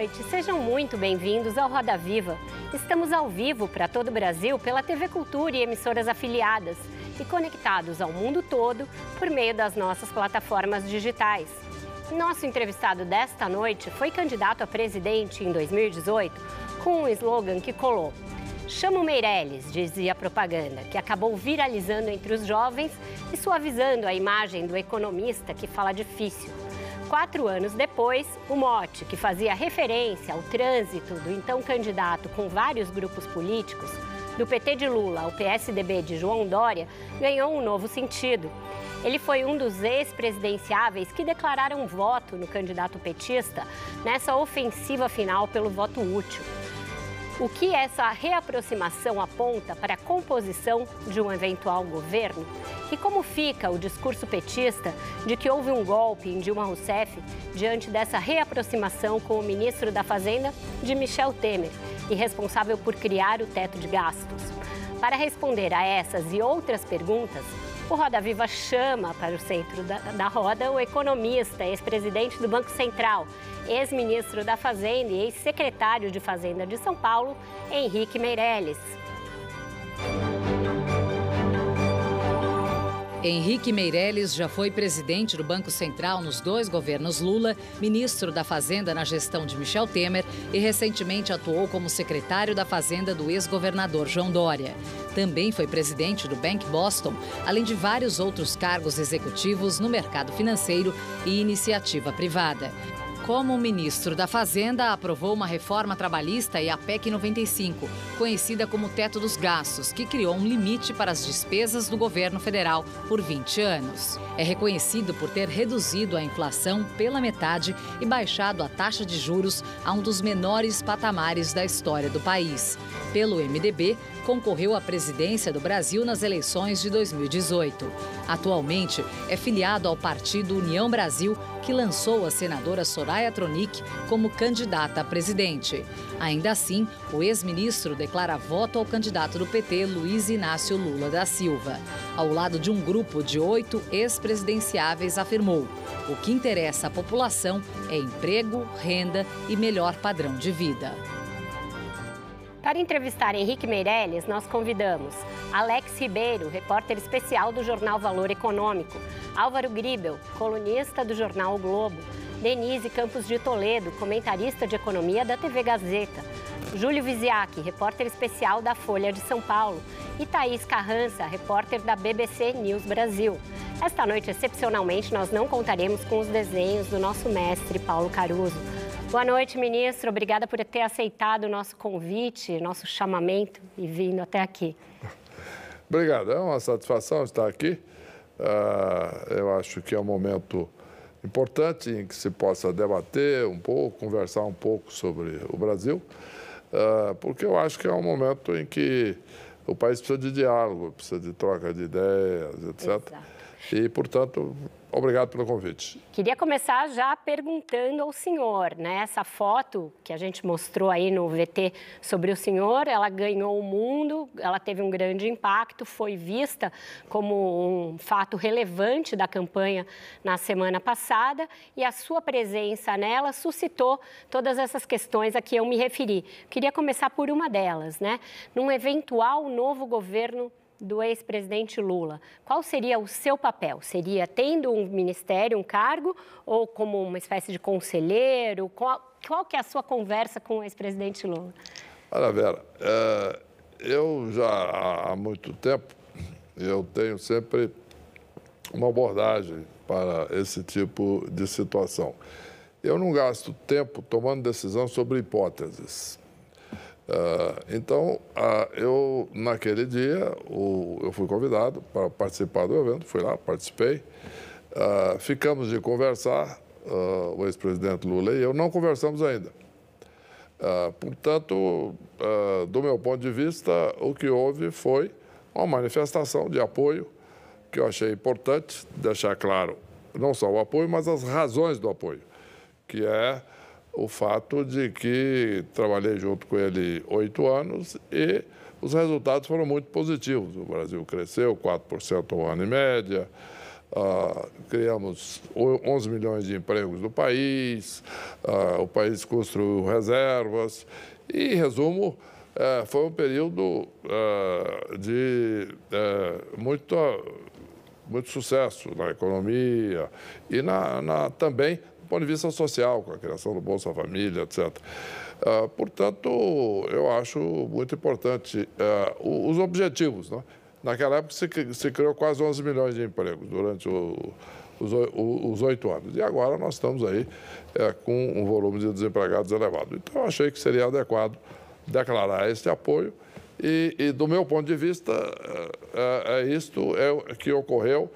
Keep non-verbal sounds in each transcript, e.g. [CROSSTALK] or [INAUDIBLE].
Noite. Sejam muito bem-vindos ao Roda Viva. Estamos ao vivo para todo o Brasil pela TV Cultura e emissoras afiliadas e conectados ao mundo todo por meio das nossas plataformas digitais. Nosso entrevistado desta noite foi candidato a presidente em 2018 com um slogan que colou. Chama o Meirelles, dizia a propaganda, que acabou viralizando entre os jovens e suavizando a imagem do economista que fala difícil. Quatro anos depois, o mote, que fazia referência ao trânsito do então candidato com vários grupos políticos, do PT de Lula ao PSDB de João Dória, ganhou um novo sentido. Ele foi um dos ex-presidenciáveis que declararam voto no candidato petista nessa ofensiva final pelo voto útil. O que essa reaproximação aponta para a composição de um eventual governo? E como fica o discurso petista de que houve um golpe em Dilma Rousseff diante dessa reaproximação com o ministro da Fazenda, de Michel Temer, e responsável por criar o teto de gastos? Para responder a essas e outras perguntas, o Roda Viva chama para o centro da, da roda o economista, ex-presidente do Banco Central, ex-ministro da Fazenda e ex-secretário de Fazenda de São Paulo, Henrique Meirelles. Henrique Meirelles já foi presidente do Banco Central nos dois governos Lula, ministro da Fazenda na gestão de Michel Temer e recentemente atuou como secretário da Fazenda do ex-governador João Dória. Também foi presidente do Bank Boston, além de vários outros cargos executivos no mercado financeiro e iniciativa privada como ministro da Fazenda, aprovou uma reforma trabalhista e a PEC 95, conhecida como Teto dos Gastos, que criou um limite para as despesas do governo federal por 20 anos. É reconhecido por ter reduzido a inflação pela metade e baixado a taxa de juros a um dos menores patamares da história do país. Pelo MDB, concorreu à presidência do Brasil nas eleições de 2018. Atualmente, é filiado ao partido União Brasil, que lançou a senadora Soraya Tronic como candidata a presidente. Ainda assim, o ex-ministro declara voto ao candidato do PT, Luiz Inácio Lula da Silva. Ao lado de um grupo de oito ex-presidenciáveis, afirmou: o que interessa à população é emprego, renda e melhor padrão de vida. Para entrevistar Henrique Meirelles, nós convidamos Alex Ribeiro, repórter especial do jornal Valor Econômico, Álvaro Gribel, colunista do jornal o Globo, Denise Campos de Toledo, comentarista de economia da TV Gazeta, Júlio Viziac, repórter especial da Folha de São Paulo, e Thaís Carrança, repórter da BBC News Brasil. Esta noite, excepcionalmente, nós não contaremos com os desenhos do nosso mestre Paulo Caruso. Boa noite, ministro. Obrigada por ter aceitado o nosso convite, nosso chamamento e vindo até aqui. Obrigado. É uma satisfação estar aqui. Uh, eu acho que é um momento importante em que se possa debater um pouco, conversar um pouco sobre o Brasil, uh, porque eu acho que é um momento em que o país precisa de diálogo, precisa de troca de ideias, etc. Exato. E, portanto, obrigado pelo convite. Queria começar já perguntando ao senhor, né? Essa foto que a gente mostrou aí no VT sobre o senhor, ela ganhou o mundo, ela teve um grande impacto, foi vista como um fato relevante da campanha na semana passada e a sua presença nela suscitou todas essas questões a que eu me referi. Queria começar por uma delas, né? Num eventual novo governo do ex-presidente Lula. Qual seria o seu papel? Seria tendo um ministério, um cargo, ou como uma espécie de conselheiro? Qual, qual que é a sua conversa com o ex-presidente Lula? Olha, Vera, é, eu já há muito tempo, eu tenho sempre uma abordagem para esse tipo de situação. Eu não gasto tempo tomando decisão sobre hipóteses. Uh, então, uh, eu, naquele dia, o, eu fui convidado para participar do evento, fui lá, participei. Uh, ficamos de conversar o ex-presidente Lula e eu não conversamos ainda. Portanto, do meu ponto de vista, o que houve foi uma manifestação de apoio que eu achei importante deixar claro, não só o apoio, mas as razões do apoio, que é o fato de que trabalhei junto com ele oito anos e os resultados foram muito positivos. O Brasil cresceu 4% ao ano em média, Uh, criamos 11 milhões de empregos no país, uh, o país construiu reservas e, em resumo, uh, foi um período ah, de eh, muito, muito sucesso na economia e na, na, também ponto de vista social, com a criação do Bolsa Família, etc. portanto, eu acho muito importante os objetivos. Né? Naquela época se, se criou quase 11 milhões de empregos durante o, os oito anos. E agora nós estamos aí é, com um volume de desempregados elevado. Então, eu achei que seria adequado declarar este apoio. E, e do meu ponto de vista, é, é isto é, que ocorreu.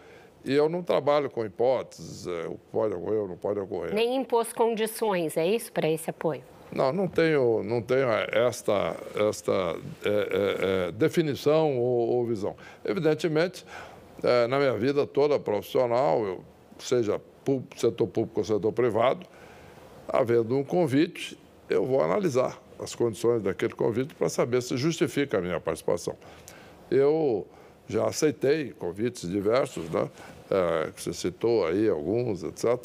E eu não trabalho com hipóteses, é, pode ocorrer ou não pode ocorrer. Nem impôs condições, é isso, para esse apoio? Não, não tenho, não tenho esta, esta é, é, é, definição ou, ou, visão. Evidentemente, é, na minha vida toda profissional, eu, seja público, setor público ou setor privado, havendo um convite, eu vou analisar as condições daquele convite para saber se justifica a minha participação. Eu já aceitei convites diversos, né? É, que você citou aí alguns, etc.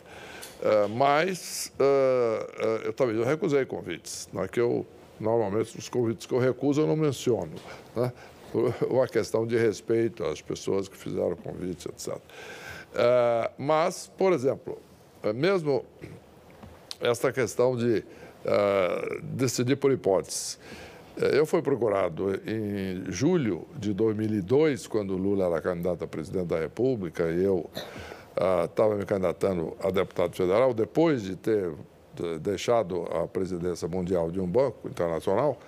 É, mas uh, eu também eu recusei convites. Não é que eu, normalmente, os convites que eu recuso eu não menciono. Né? [LAUGHS] Uma questão de respeito às pessoas que fizeram convites, etc. Uh, mas, por exemplo, mesmo esta questão de decidir por hipóteses. Eu fui procurado em julho de 2002, quando Lula era candidato a presidente da República, e eu estava ah, me candidatando a deputado federal, depois de ter deixado a presidência mundial de um banco internacional,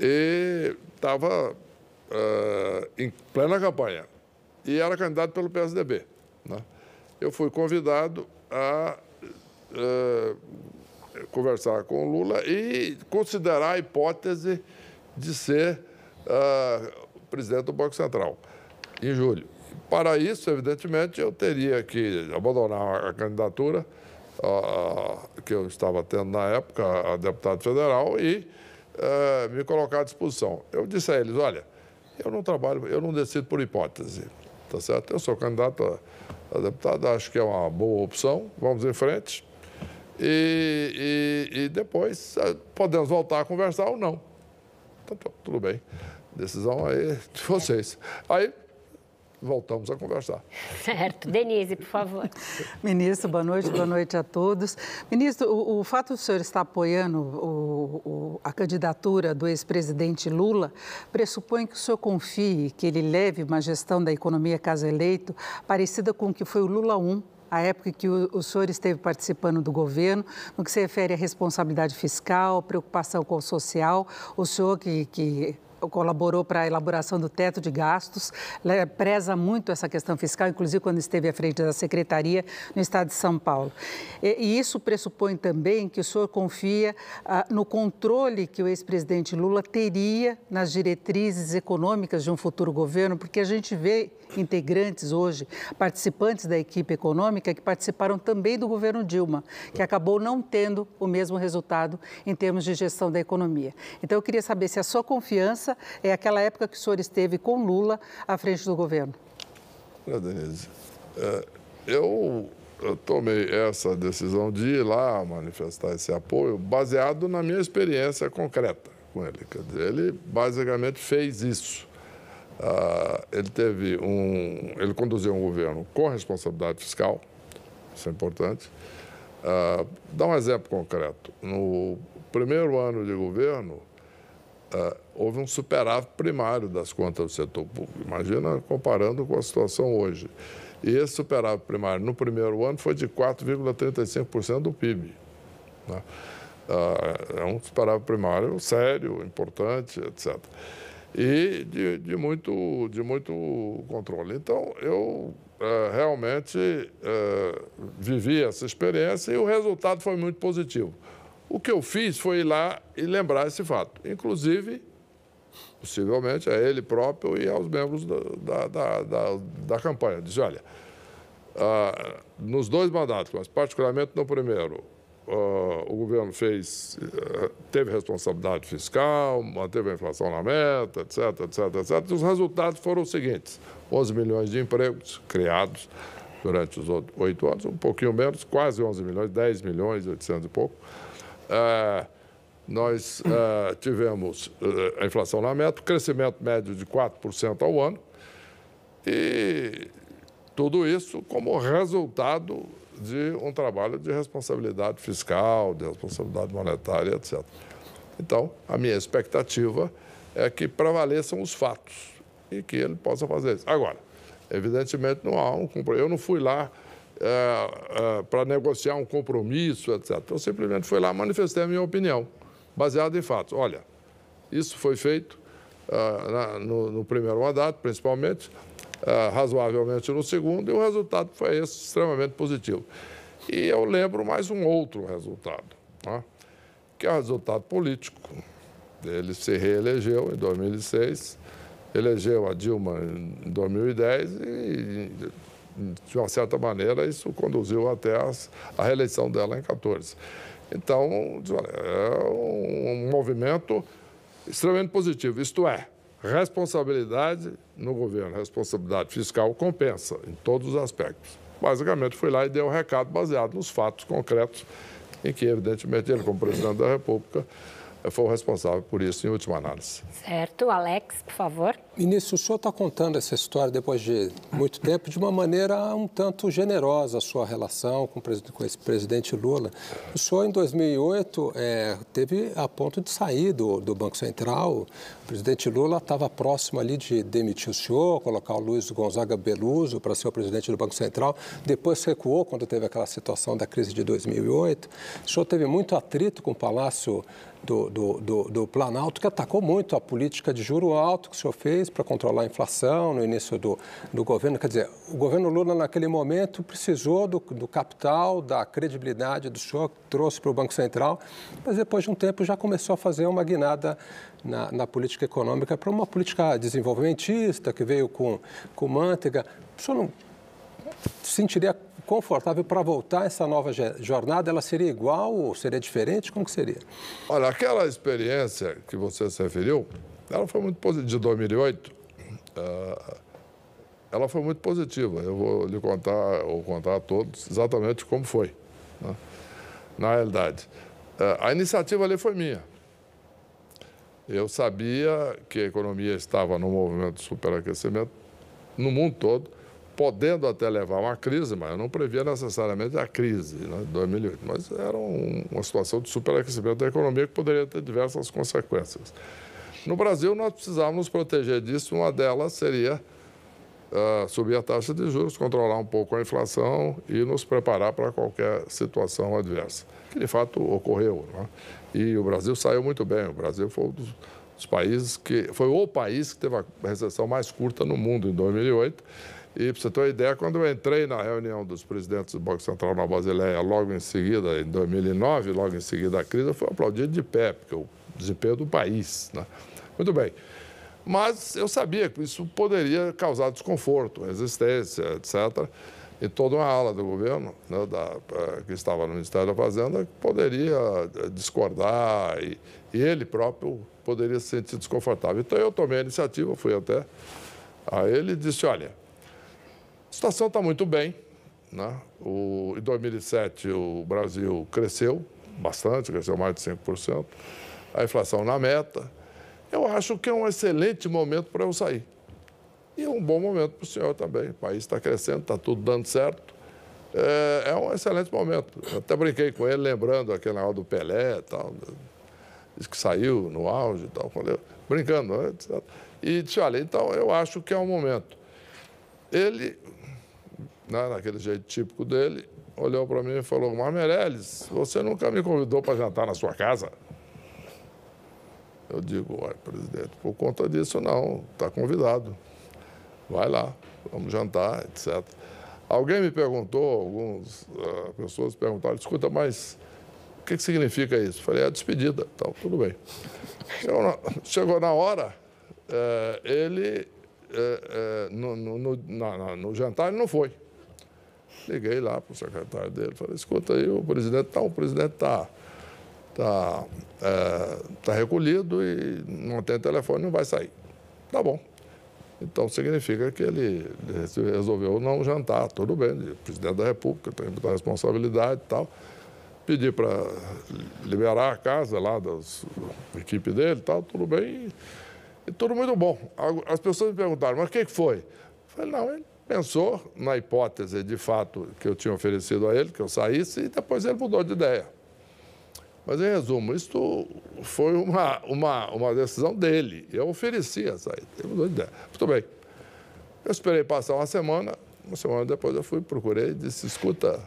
e estava uh, em plena campanha. E era candidato pelo PSDB. Né? Eu fui convidado a uh, conversar com o Lula e considerar a hipótese de ser uh, presidente do Banco Central, em julho. Para isso, evidentemente, eu teria que abandonar a candidatura que eu estava tendo na época, a deputado federal, e uh, me colocar à disposição. Eu disse a eles, olha, eu não trabalho, eu não decido por hipótese, tá certo? Eu sou candidato a, a deputado, acho que é uma boa opção, vamos em frente. E, e, e depois uh, podemos voltar a conversar ou não. Então, tudo bem. Decisão aí de vocês. Aí voltamos a conversar. Certo. Denise, por favor. [LAUGHS] Ministro, boa noite, boa noite a todos. Ministro, o, o fato do senhor estar apoiando o, o, a candidatura do ex-presidente Lula pressupõe que o senhor confie que ele leve uma gestão da economia caso eleito parecida com o que foi o Lula 1 a época que o, o senhor esteve participando do governo, no que se refere à responsabilidade fiscal, preocupação com o social, o senhor que, que colaborou para a elaboração do teto de gastos, preza muito essa questão fiscal, inclusive quando esteve à frente da secretaria no estado de São Paulo. E, isso pressupõe também que o senhor confia ah, no controle que o ex-presidente Lula teria nas diretrizes econômicas de um futuro governo, porque a gente vê integrantes hoje, participantes da equipe econômica, que participaram também do governo Dilma, que acabou não tendo o mesmo resultado em termos de gestão da economia. Então, eu queria saber se a sua confiança é aquela época que o senhor esteve com Lula à frente do governo. Olha, Denise, é, eu, eu tomei essa decisão de ir lá manifestar esse apoio baseado na minha experiência concreta com ele. Dizer, ele basicamente fez isso. Uh, ele teve um, ele conduziu um governo com responsabilidade fiscal, isso é importante. Uh, dá um exemplo concreto. No primeiro ano de governo, uh, houve um superávit primário das contas do setor público. Imagina comparando com a situação hoje. E esse superávit primário no primeiro ano foi de 4,35% do PIB. Né? Uh, é um superávit primário sério, importante, etc. E de, de, muito, de muito controle. Então, eu uh, realmente uh, vivi essa experiência e o resultado foi muito positivo. O que eu fiz foi ir lá e lembrar esse fato, inclusive, possivelmente, a ele próprio e aos membros da, da, da, da campanha. Diz, olha, uh, nos dois mandatos, mas particularmente no primeiro, uh, o governo fez, uh, teve responsabilidade fiscal, manteve a inflação na meta, etc, etc, etc. E os resultados foram os seguintes: 11 milhões de empregos criados durante os oito anos, um pouquinho menos, quase 11 milhões, 10 milhões, 800 e pouco. Uh, nós uh, tivemos uh, a inflação na meta, crescimento médio de 4% ao ano, e tudo isso como resultado de um trabalho de responsabilidade fiscal, de responsabilidade monetária, etc. Então, a minha expectativa é que prevaleçam os fatos e que ele possa fazer isso. Agora, evidentemente, não há um. Eu não fui lá é, é, para negociar um compromisso, etc. Eu simplesmente fui lá manifestei a minha opinião, baseada em fatos. Olha, isso foi feito uh, na, no, no, primeiro mandato, principalmente, razoavelmente no segundo, e o resultado foi esse, extremamente positivo. E eu lembro mais um outro resultado, né, que é o resultado político. Ele se reelegeu em 2006, elegeu a Dilma em 2010 e, de uma certa maneira, isso conduziu até as, a reeleição dela em 14. Então, é um movimento extremamente positivo. Isto é, Responsabilidade no governo, responsabilidade fiscal compensa em todos os aspectos. Basicamente, fui lá e dei um recado baseado nos fatos concretos, em que, evidentemente, ele, como presidente da República, foi o responsável por isso, em última análise. Certo. Alex, por favor. Ministro, o senhor está contando essa história depois de muito tempo de uma maneira um tanto generosa a sua relação com, com esse presidente Lula. O senhor, em 2008, é, teve a ponto de sair do, do Banco Central. O presidente Lula estava próximo ali de demitir o senhor, colocar o Luiz Gonzaga Beluso para ser o presidente do Banco Central. Depois recuou quando teve aquela situação da crise de 2008. O senhor teve muito atrito com o Palácio do, do, do, do Planalto, que atacou muito a política de juro alto que o senhor fez para controlar a inflação no início do, do governo. Quer dizer, o governo Lula, naquele momento, precisou do, do capital, da credibilidade do senhor, que trouxe para o Banco Central, mas depois de um tempo já começou a fazer uma guinada na, na política econômica para uma política desenvolvimentista, que veio com, com manteiga. O senhor não sentiria confortável para voltar essa nova jornada? Ela seria igual ou seria diferente? Como que seria? Olha, aquela experiência que você se referiu, ela foi muito positiva, de 2008, uh, ela foi muito positiva. Eu vou lhe contar, ou contar a todos, exatamente como foi, né? na realidade. Uh, a iniciativa ali foi minha. Eu sabia que a economia estava no movimento de superaquecimento no mundo todo, podendo até levar uma crise, mas eu não previa necessariamente a crise né, de 2008. Mas era um, uma situação de superaquecimento da economia que poderia ter diversas consequências. No Brasil, nós precisávamos nos proteger disso. Uma delas seria uh, subir a taxa de juros, controlar um pouco a inflação e nos preparar para qualquer situação adversa, que de fato ocorreu. Né? E o Brasil saiu muito bem. O Brasil foi um dos, dos países que foi o país que teve a recessão mais curta no mundo em 2008. E para você ter uma ideia, quando eu entrei na reunião dos presidentes do Banco Central na Basileia, logo em seguida, em 2009, logo em seguida da crise, eu fui aplaudido de pé, porque o desempenho do país. Né? Muito bem. Mas eu sabia que isso poderia causar desconforto, resistência, etc. E toda uma ala do governo, né, da, eh, que estava no Ministério da Fazenda, poderia eh, discordar e, e, ele próprio poderia se sentir desconfortável. Então eu tomei a iniciativa, fui até a ele e disse: olha, a situação está muito bem. Né? O, em 2007 o Brasil cresceu bastante, cresceu mais de 5%, a inflação na meta eu acho que é um excelente momento para eu sair. E é um bom momento para o senhor também. O país está crescendo, está tudo dando certo. É, é, um excelente momento. Eu até brinquei com ele, lembrando aquele negócio do Pelé e tal. Diz que saiu no auge e tal. Eu, brincando, né? E disse, olha, então eu acho que é um momento. Ele, né, naquele jeito típico dele, olhou para mim e falou, mas você nunca me convidou para jantar na sua casa? Eu digo, olha, presidente, por conta disso não, está convidado. Vai lá, vamos jantar, etc. Alguém me perguntou, algumas uh, pessoas perguntaram, escuta, mas o que, que significa isso? Falei, é a despedida, então, tudo bem. Chegou na, chegou na hora, uh, ele, uh, no, no, no, no, jantar, ele não foi. Liguei lá para o secretário dele, falei, escuta aí, o presidente está, o presidente está tá, tá recolhido e não tem telefone, não vai sair. Tá bom. Então significa que ele resolveu não jantar, tudo bem, o presidente da República tem muita responsabilidade e tal. Pedi para liberar a casa lá da equipe dele e tal, tudo bem. E, e, tudo muito bom. As pessoas me perguntaram, mas o que foi? Eu falei, não, ele pensou na hipótese de fato que eu tinha oferecido a ele, que eu saísse, e depois ele mudou de ideia. Mas, em resumo, isso foi uma, uma, uma decisão dele. Eu ofereci essa saída. Ele mudou de ideia. Muito bem. Eu esperei passar uma semana. Uma semana depois eu fui, procurei e disse, escuta,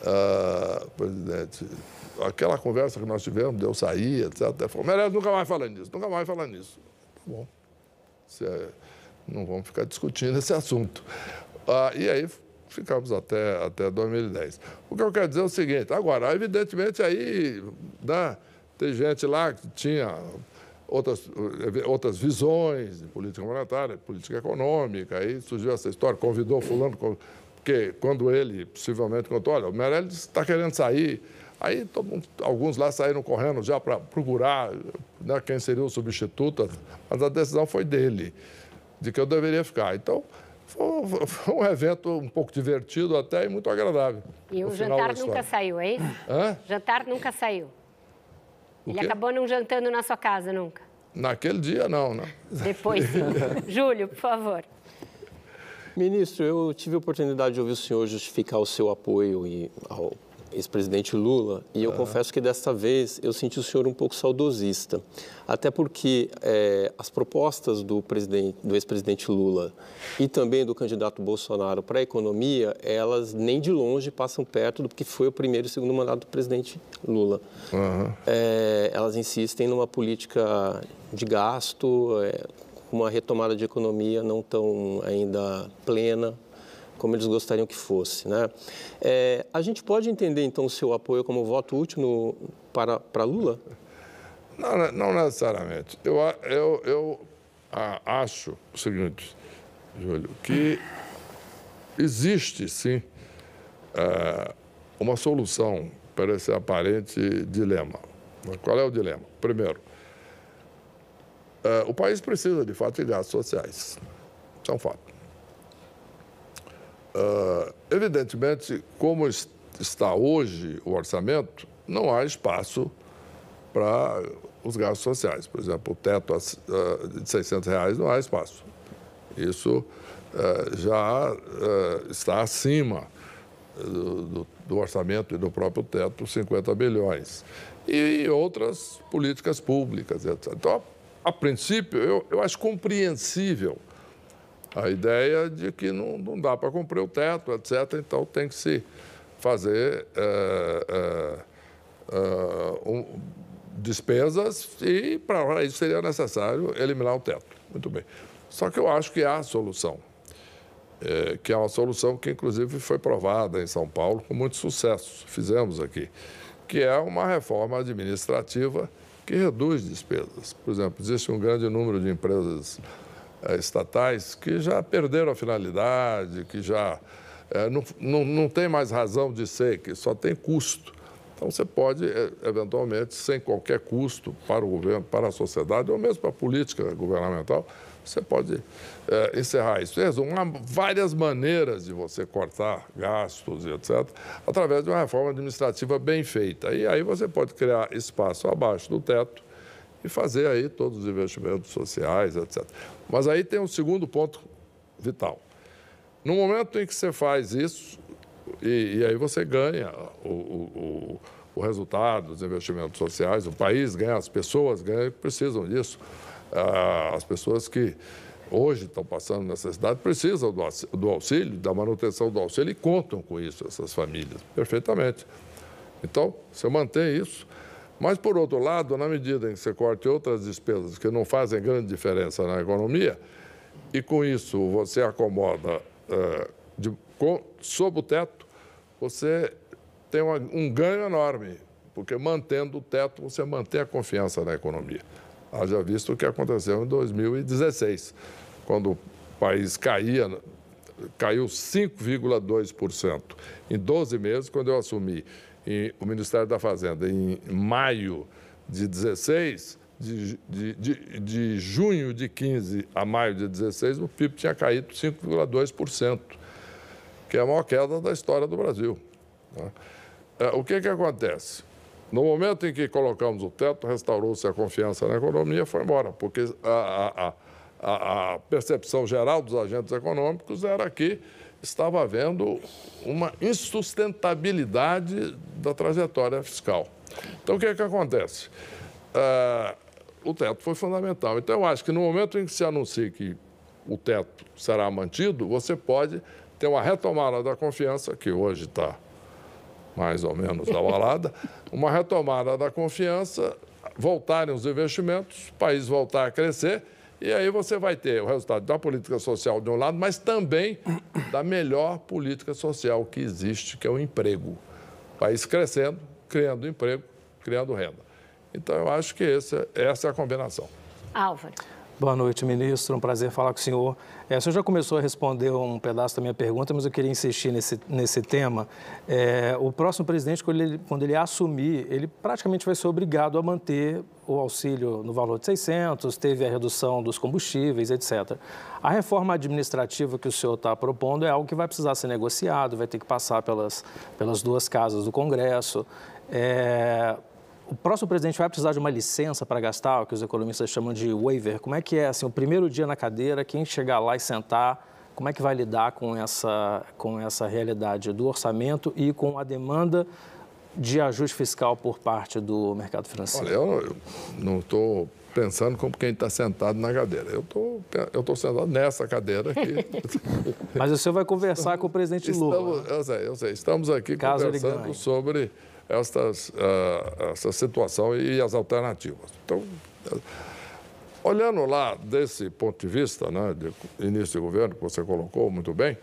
uh, presidente, aquela conversa que nós tivemos, de eu sair, etc. Ele falou, Meirelles, nunca mais falando nisso, nunca mais falando nisso. Tá bom. É, não vamos ficar discutindo esse assunto. Uh, e aí ficamos até, até 2010. O que eu quero dizer é o seguinte, agora, evidentemente aí né, tem gente lá que tinha outras, outras visões de política monetária, política econômica, aí surgiu essa história, convidou fulano, porque quando ele possivelmente contou, olha, o Meirelles está querendo sair, aí mundo, alguns lá saíram correndo já para procurar né, quem seria o substituto, mas a decisão foi dele, de que eu deveria ficar. Então, foi, [LAUGHS] foi, um evento um pouco divertido até e muito agradável. E o jantar nunca saiu, é isso? Hã? Jantar nunca saiu. O Ele quê? acabou não jantando na sua casa nunca? Naquele dia, não, né? Depois, sim. [LAUGHS] Júlio, por favor. Ministro, eu tive a oportunidade de ouvir o senhor justificar o seu apoio ao ex-presidente Lula, e eu uhum. confesso que desta vez eu senti o senhor um pouco saudosista, até porque é, as propostas do, presidente, do ex-presidente Lula e também do candidato Bolsonaro para a economia, elas nem de longe passam perto do que foi o primeiro e segundo mandato do presidente Lula. Uhum. É, elas insistem numa política de gasto, é, uma retomada de economia não tão ainda plena, como eles gostariam que fosse. Né? É, a gente pode entender, então, o seu apoio como voto útil no, para, para Lula? Não, não necessariamente. Eu, eu, eu acho o seguinte, Júlio, que existe, sim, é, uma solução para esse aparente dilema. Qual é o dilema? Primeiro, é, o país precisa, de fato, de gastos sociais. Isso é um fato. Uh, evidentemente, como está hoje o orçamento, não há espaço para os gastos sociais. Por exemplo, o teto uh, de 600 reais não há espaço. Isso uh, já está acima do, orçamento e do próprio teto, 50 bilhões. E outras políticas públicas, etc. Então, a, a princípio, eu, eu acho compreensível a ideia de que não, não dá para cumprir o teto, etc. Então tem que se fazer é, é, é, um, despesas e para isso seria necessário eliminar o teto. Muito bem. Só que eu acho que há solução, é, que é uma solução que inclusive foi provada em São Paulo com muito sucesso. Fizemos aqui, que é uma reforma administrativa que reduz despesas. Por exemplo, existe um grande número de empresas eh, estatais que já perderam a finalidade, que já é, não, não, não tem mais razão de ser, que só tem custo. Então, você pode, eh, eventualmente, sem qualquer custo para o governo, para a sociedade, ou mesmo para a política governamental, você pode é, encerrar isso. Há várias maneiras de você cortar gastos e etc., através de uma reforma administrativa bem feita. E aí você pode criar espaço abaixo do teto e fazer aí todos os investimentos sociais, etc. Mas aí tem um segundo ponto vital. No momento em que você faz isso, e, e aí você ganha o, o, o, resultado dos investimentos sociais, o país ganha, as pessoas ganham, precisam disso. Ah, as pessoas que hoje estão passando necessidade precisam do, do auxílio, da manutenção do auxílio e contam com isso, essas famílias, perfeitamente. Então, você mantém isso, mas, por outro lado, na medida em que você corte outras despesas que não fazem grande diferença na economia, e com isso você acomoda uh, de, com, sob o teto, você tem uma, um ganho enorme, porque mantendo o teto, você mantém a confiança na economia. Haja visto o que aconteceu em 2016, quando o país caía, caiu 5,2% em 12 meses, quando eu assumi o Ministério da Fazenda em maio de 16, de, de, de, de, junho de 15 a maio de 16, o PIB tinha caído 5,2%, que é a maior queda da história do Brasil. Né? É, o que, que acontece? No momento em que colocamos o teto, restaurou-se a confiança na economia, foi embora, porque a, a, a, a percepção geral dos agentes econômicos era que estava havendo uma insustentabilidade da trajetória fiscal. Então, o que, que acontece? Uh, o teto foi fundamental. Então, eu acho que no momento em que se anuncia que o teto será mantido, você pode ter uma retomada da confiança, que hoje está mais ou menos abalada, [LAUGHS] uma retomada da confiança, voltarem os investimentos, o país voltar a crescer, e aí você vai ter o resultado da política social de um lado, mas também da melhor política social que existe, que é o emprego. O país crescendo, criando emprego, criando renda. Então, eu acho que essa, essa é a combinação. Álvaro. Boa noite, ministro. Um prazer falar com o senhor. É, o senhor já começou a responder um pedaço da minha pergunta, mas eu queria insistir nesse, nesse tema. É, o próximo presidente, quando ele, quando ele assumir, ele praticamente vai ser obrigado a manter o auxílio no valor de 600, teve a redução dos combustíveis, etc. A reforma administrativa que o senhor está propondo é algo que vai precisar ser negociado, vai ter que passar pelas, pelas duas casas do Congresso. É, o próximo presidente vai precisar de uma licença para gastar, o que os economistas chamam de waiver. Como é que é assim, o primeiro dia na cadeira, quem chegar lá e sentar, como é que vai lidar com essa, com essa realidade do orçamento e com a demanda de ajuste fiscal por parte do mercado financeiro? Olha, eu não estou pensando como quem está sentado na cadeira. Eu tô, estou sentado nessa cadeira aqui. [LAUGHS] Mas o senhor vai conversar com o presidente Lula. Estamos, eu sei, eu sei. Estamos aqui Caso conversando sobre estas, uh, essa situação e as alternativas. Então, olhando lá desse ponto de vista, né, de início de governo, que você colocou muito bem,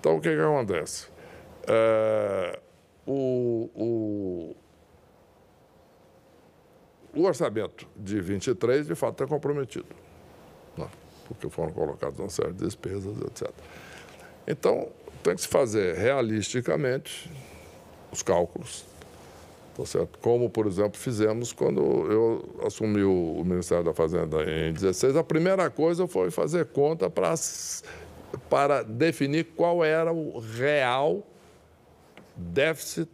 então o que, que acontece? É, o, o, o, orçamento de 23, de fato, está comprometido, né, porque foram colocadas uma série de despesas, etc. Então, tem que se fazer realisticamente os cálculos Tá certo? Como, por exemplo, fizemos quando eu assumi o, Ministério da Fazenda em 16. A primeira coisa foi fazer conta para, para definir qual era o real déficit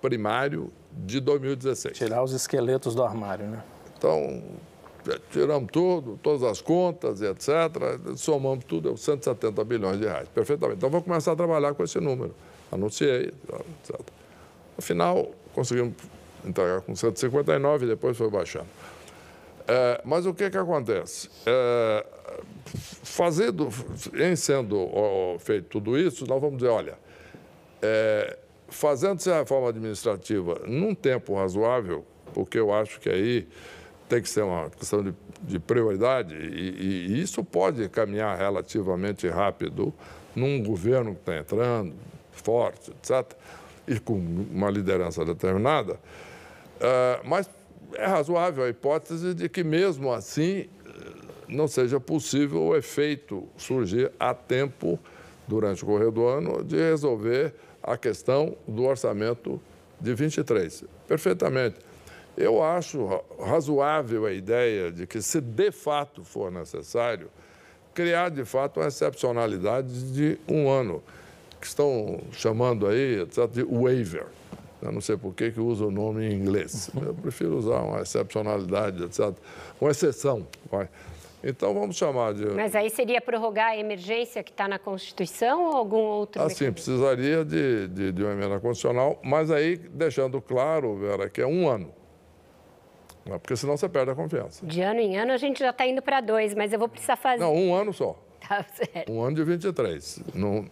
primário de 2016. Tirar os esqueletos do armário, né? Então, é, tiramos tudo, todas as contas e etc., somamos tudo, deu 170 bilhões de reais. Perfeitamente. Então, vamos começar a trabalhar com esse número. Anunciei, etc. Afinal, conseguimos entregar com 159 e depois foi baixando. É, mas o que, que acontece? É, fazendo, em sendo ó, feito tudo isso, nós vamos dizer, olha, é, fazendo-se a reforma administrativa num tempo razoável, porque eu acho que aí tem que ser uma questão de, de prioridade, e, e, isso pode caminhar relativamente rápido num governo que está entrando, forte, etc e com uma liderança determinada, uh, mas é razoável a hipótese de que, mesmo assim, não seja possível o efeito surgir a tempo, durante o correr do ano, de resolver a questão do orçamento de 23. Perfeitamente. Eu acho razoável a ideia de que, se de fato for necessário, criar de fato uma excepcionalidade de um ano que estão chamando aí etc., de waiver. Eu não sei por que, que usa o nome em inglês. Eu prefiro usar uma excepcionalidade, etc. Uma exceção. Vai. Então vamos chamar de. Mas aí seria prorrogar a emergência que está na Constituição ou algum outro? Assim, precisaria de, de, de, uma emenda constitucional, mas aí deixando claro, Vera, que é um ano. Porque senão você perde a confiança. De ano em ano a gente já está indo para dois, mas eu vou precisar fazer. Não, um ano só. Tá certo. Um ano de 23.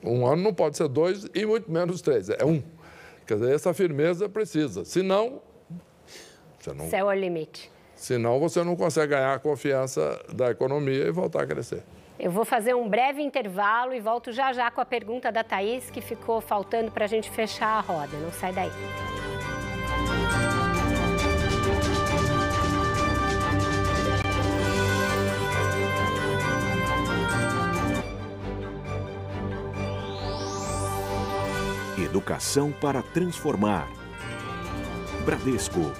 Um ano não pode ser dois e muito menos três. É um. Quer dizer, essa firmeza precisa. Senão. Você não, Céu é o limite. Senão você não consegue ganhar a confiança da economia e voltar a crescer. Eu vou fazer um breve intervalo e volto já já com a pergunta da Thaís, que ficou faltando para a gente fechar a roda. Não sai daí. Educação para transformar. Bradesco.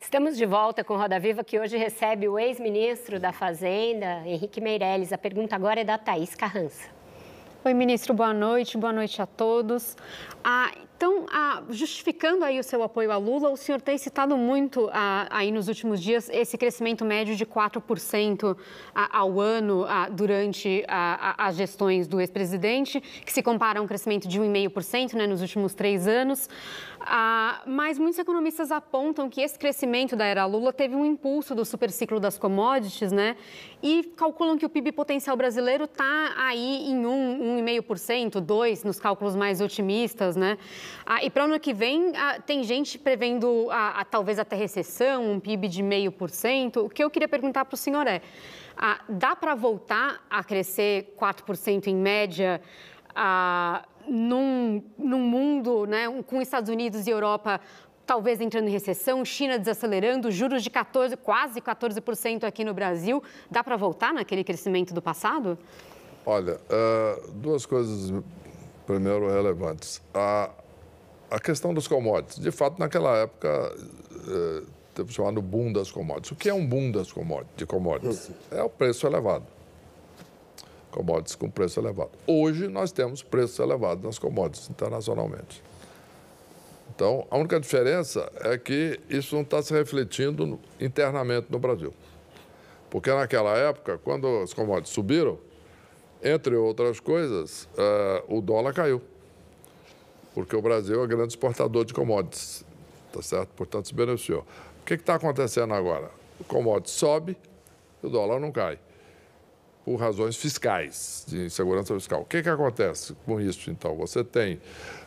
Estamos de volta com Roda Viva, que hoje recebe o ex-ministro da Fazenda, Henrique Meirelles. A pergunta agora é da Thaís Carrança. Oi, ministro, boa noite, boa noite a todos. Ah, então, ah, justificando aí o seu apoio a Lula, o senhor tem citado muito ah, aí nos últimos dias esse crescimento médio de 4% ah, ao ano ah, durante as gestões do ex-presidente, que se compara a um crescimento de 1,5% né, nos últimos três anos. Ah, mas muitos economistas apontam que esse crescimento da era Lula teve um impulso do superciclo das commodities, né? E calculam que o PIB potencial brasileiro está aí em 1, 1,5%, 2% nos cálculos mais otimistas, né? Ah, e para o ano que vem, ah, tem gente prevendo ah, talvez até recessão, um PIB de 0,5%. O que eu queria perguntar para o senhor é: ah, dá para voltar a crescer 4% em média? Ah, num, num mundo né, com Estados Unidos e Europa talvez entrando em recessão, China desacelerando, juros de 14, quase 14% aqui no Brasil. Dá para voltar naquele crescimento do passado? Olha, uh, duas coisas, primeiro, relevantes. A, a questão dos commodities. De fato, naquela época, uh, teve chamado boom das commodities. O que é um boom das commodities, de commodities? É o preço elevado commodities com preço elevado. Hoje nós temos preços elevados nas commodities internacionalmente. Então, a única diferença é que isso não está se refletindo internamente no Brasil. Porque naquela época, quando as commodities subiram, entre outras coisas, uh, o dólar caiu. Porque o Brasil é grande exportador de commodities, tá certo? Portanto, se beneficiou. O que está acontecendo agora? O commodity sobe e o dólar não cai por razões fiscais, de segurança fiscal. O que, que acontece com isso, então? Você tem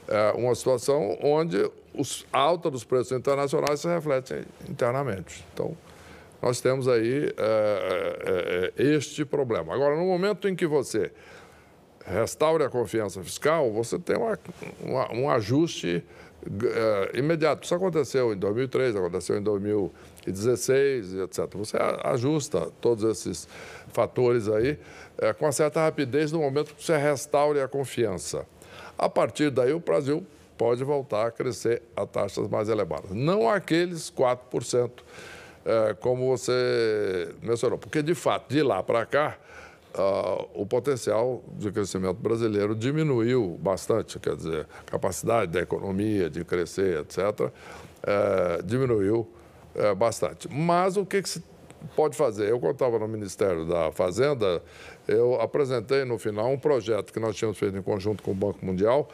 é, uma situação onde os, alta dos preços internacionais se reflete internamente. Então, nós temos aí é, é, este problema. Agora, no momento em que você restaure a confiança fiscal, você tem uma, uma, um ajuste imediato. Isso aconteceu em 2003, aconteceu em 2016, etc. Você ajusta todos esses fatores aí é, com certa rapidez no momento que você restaure a confiança. A partir daí, o Brasil pode voltar a crescer a taxas mais elevadas. Não aqueles 4%, é, como você mencionou, porque, de fato, de lá para cá, Uh, o potencial de crescimento brasileiro diminuiu bastante, quer dizer, a capacidade da economia de crescer, etc., uh, é, diminuiu uh, bastante. Mas o que, que se pode fazer. Eu, quando estava no Ministério da Fazenda, eu apresentei no final um projeto que nós tínhamos feito em conjunto com o Banco Mundial.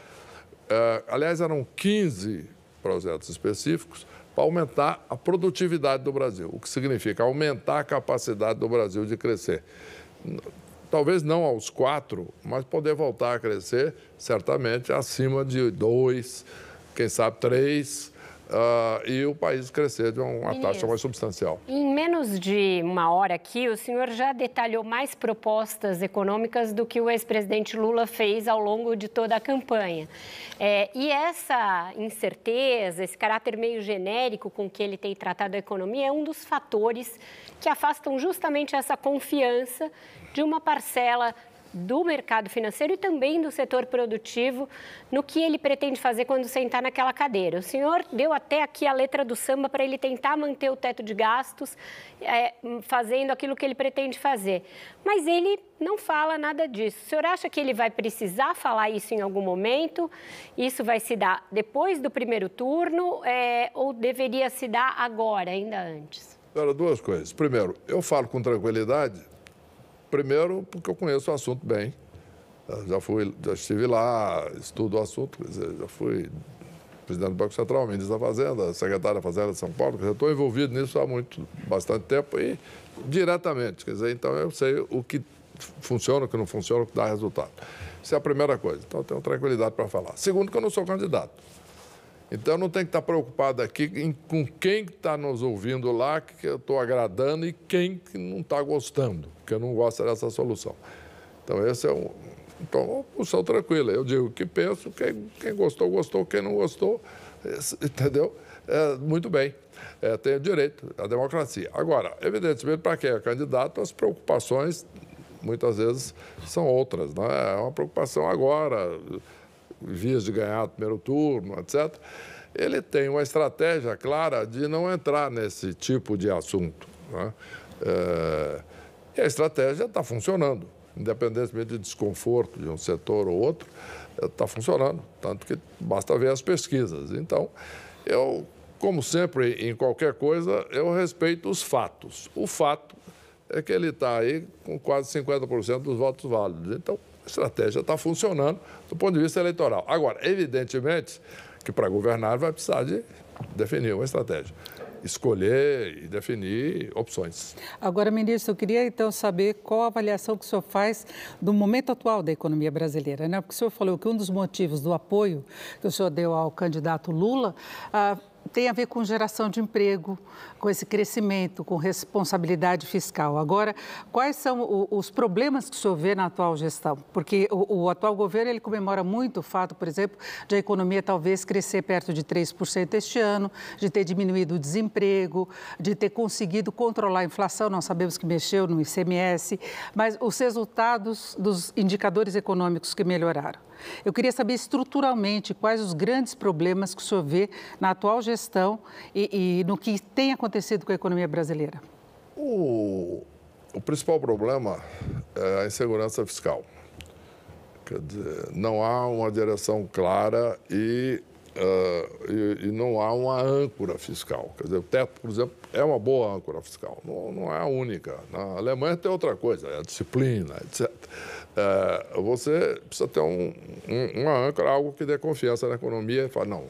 É, aliás, eram 15 projetos específicos para aumentar a produtividade do Brasil, o que significa aumentar a capacidade do Brasil de crescer. Talvez não aos quatro, mas poder voltar a crescer certamente acima de dois, quem sabe três Uh, e o país crescer de uma taxa mais substancial. Em menos de uma hora aqui, o senhor já detalhou mais propostas econômicas do que o ex-presidente Lula fez ao longo de toda a campanha. É, e essa incerteza, esse caráter meio genérico com que ele tem tratado a economia é um dos fatores que afastam justamente essa confiança de uma parcela do mercado financeiro e também do setor produtivo no que ele pretende fazer quando sentar naquela cadeira. O senhor deu até aqui a letra do samba para ele tentar manter o teto de gastos, é, fazendo aquilo que ele pretende fazer. Mas ele não fala nada disso. O senhor acha que ele vai precisar falar isso em algum momento? Isso vai se dar depois do primeiro turno é, ou deveria se dar agora, ainda antes? Duas coisas. Primeiro, eu falo com tranquilidade Primeiro, porque eu conheço o assunto bem. Já, fui, já estive lá, estudo o assunto, já fui presidente do Banco Central, ministro da Fazenda, secretário da Fazenda de São Paulo, quer estou envolvido nisso há muito, bastante tempo e diretamente, quer dizer, então eu sei o que funciona, o que não funciona, o que dá resultado. Isso é a primeira coisa, então eu tenho tranquilidade para falar. Segundo, que eu não sou candidato. Então não tem que estar preocupado aqui em, com quem está nos ouvindo lá, que eu estou agradando, e quem que não está gostando, que não gosta dessa solução. Então esse é um. Então, uma posição tranquila. Eu digo o que penso, quem, quem gostou, gostou, quem não gostou, [LAUGHS] entendeu? É, muito bem. É, tem o direito à democracia. Agora, evidentemente, para quem é candidato, as preocupações muitas vezes são outras. Não é? é uma preocupação agora vias de ganhar o primeiro turno, etc., ele tem uma estratégia clara de não entrar nesse tipo de assunto. Né? É, e a estratégia está funcionando, independentemente de desconforto de um setor ou outro, está funcionando, tanto que basta ver as pesquisas. Então, eu, como sempre, em qualquer coisa, eu respeito os fatos. O fato é que ele está aí com quase 50% dos votos válidos. Então, a estratégia está funcionando do ponto de vista eleitoral. Agora, evidentemente que para governar vai precisar de definir uma estratégia escolher e definir opções. Agora, ministro, eu queria então saber qual a avaliação que o senhor faz do momento atual da economia brasileira, né? Porque o senhor falou que um dos motivos do apoio que o senhor deu ao candidato Lula ah, tem a ver com geração de emprego, com esse crescimento, com responsabilidade fiscal. Agora, quais são os problemas que o senhor vê na atual gestão? Porque o, o atual governo ele comemora muito o fato, por exemplo, de a economia talvez crescer perto de 3% este ano, de ter diminuído o desemprego, de ter conseguido controlar a inflação, nós sabemos que mexeu no ICMS, mas os resultados dos indicadores econômicos que melhoraram. Eu queria saber estruturalmente quais os grandes problemas que o senhor vê na atual gestão e, e no que tem acontecido com a economia brasileira. O, o principal problema é a insegurança fiscal. Quer dizer, não há uma direção clara e, uh, e, e, não há uma âncora fiscal. Quer dizer, o teto, por exemplo, é uma boa âncora fiscal, não, não é a única. Na Alemanha tem outra coisa, é a disciplina, etc é, você precisa ter um, um, uma âncora, algo que dê confiança na economia e falar, não,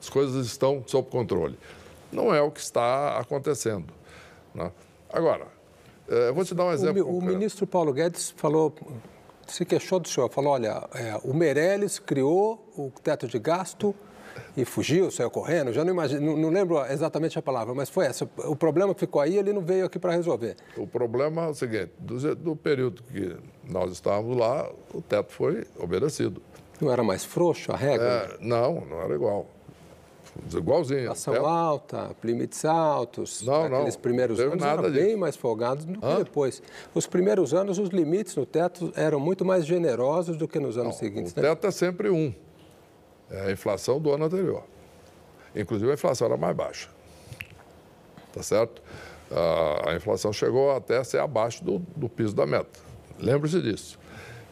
as coisas estão sob controle. Não é o que está acontecendo. Né? Agora, é, eu vou te dar um exemplo. O, o ministro Paulo Guedes falou, se queixou do senhor, falou, olha, é, o Meirelles criou o teto de gasto e fugiu, saiu correndo, já não imagino, não, não, lembro exatamente a palavra, mas foi essa. O problema ficou aí, ele não veio aqui para resolver. O problema é o seguinte, do, do, período que nós estávamos lá, o teto foi obedecido. Não era mais frouxo a regra? É, não, não era igual. Igualzinho. Ação alta, limites altos. Não, aqueles não, primeiros não anos nada eram disso. bem mais folgados do que Hã? depois. Os primeiros anos, os limites no teto eram muito mais generosos do que nos anos não, seguintes. O né? teto é sempre um é a inflação do ano anterior. Inclusive, a inflação era mais baixa. Tá certo? A inflação chegou até a ser abaixo do, do piso da meta. Lembre-se disso.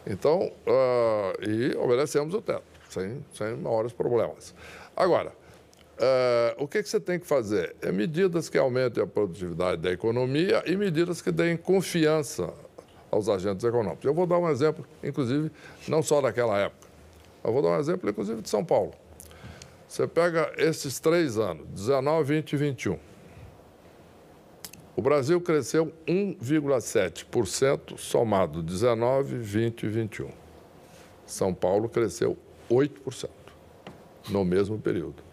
Então, uh, e obedecemos o teto, sem, sem maiores problemas. Agora, uh, o que, que você tem que fazer? É medidas que aumentem a produtividade da economia e medidas que deem confiança aos agentes econômicos. Eu vou dar um exemplo, inclusive, não só daquela época. Eu vou dar um exemplo, inclusive, de São Paulo. Você pega esses três anos, 19, 20 e 21. O Brasil cresceu 1,7% somado 19, 20 e 21. São Paulo cresceu 8% no mesmo período.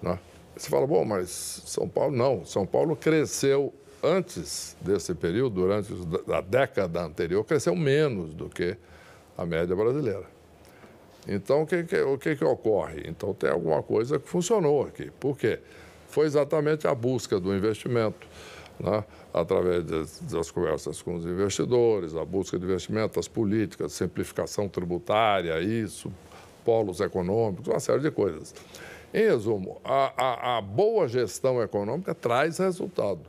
Né? Você fala, bom, mas São Paulo não. São Paulo cresceu antes desse período, durante a década anterior, cresceu menos do que a média brasileira. Então, o que, o que, que ocorre? Então, tem alguma coisa que funcionou aqui. Por quê? Foi exatamente a busca do investimento, né? através das, das, conversas com os investidores, a busca de investimento, as políticas, simplificação tributária, isso, polos econômicos, uma série de coisas. Em resumo, a, a, a boa gestão econômica traz resultado.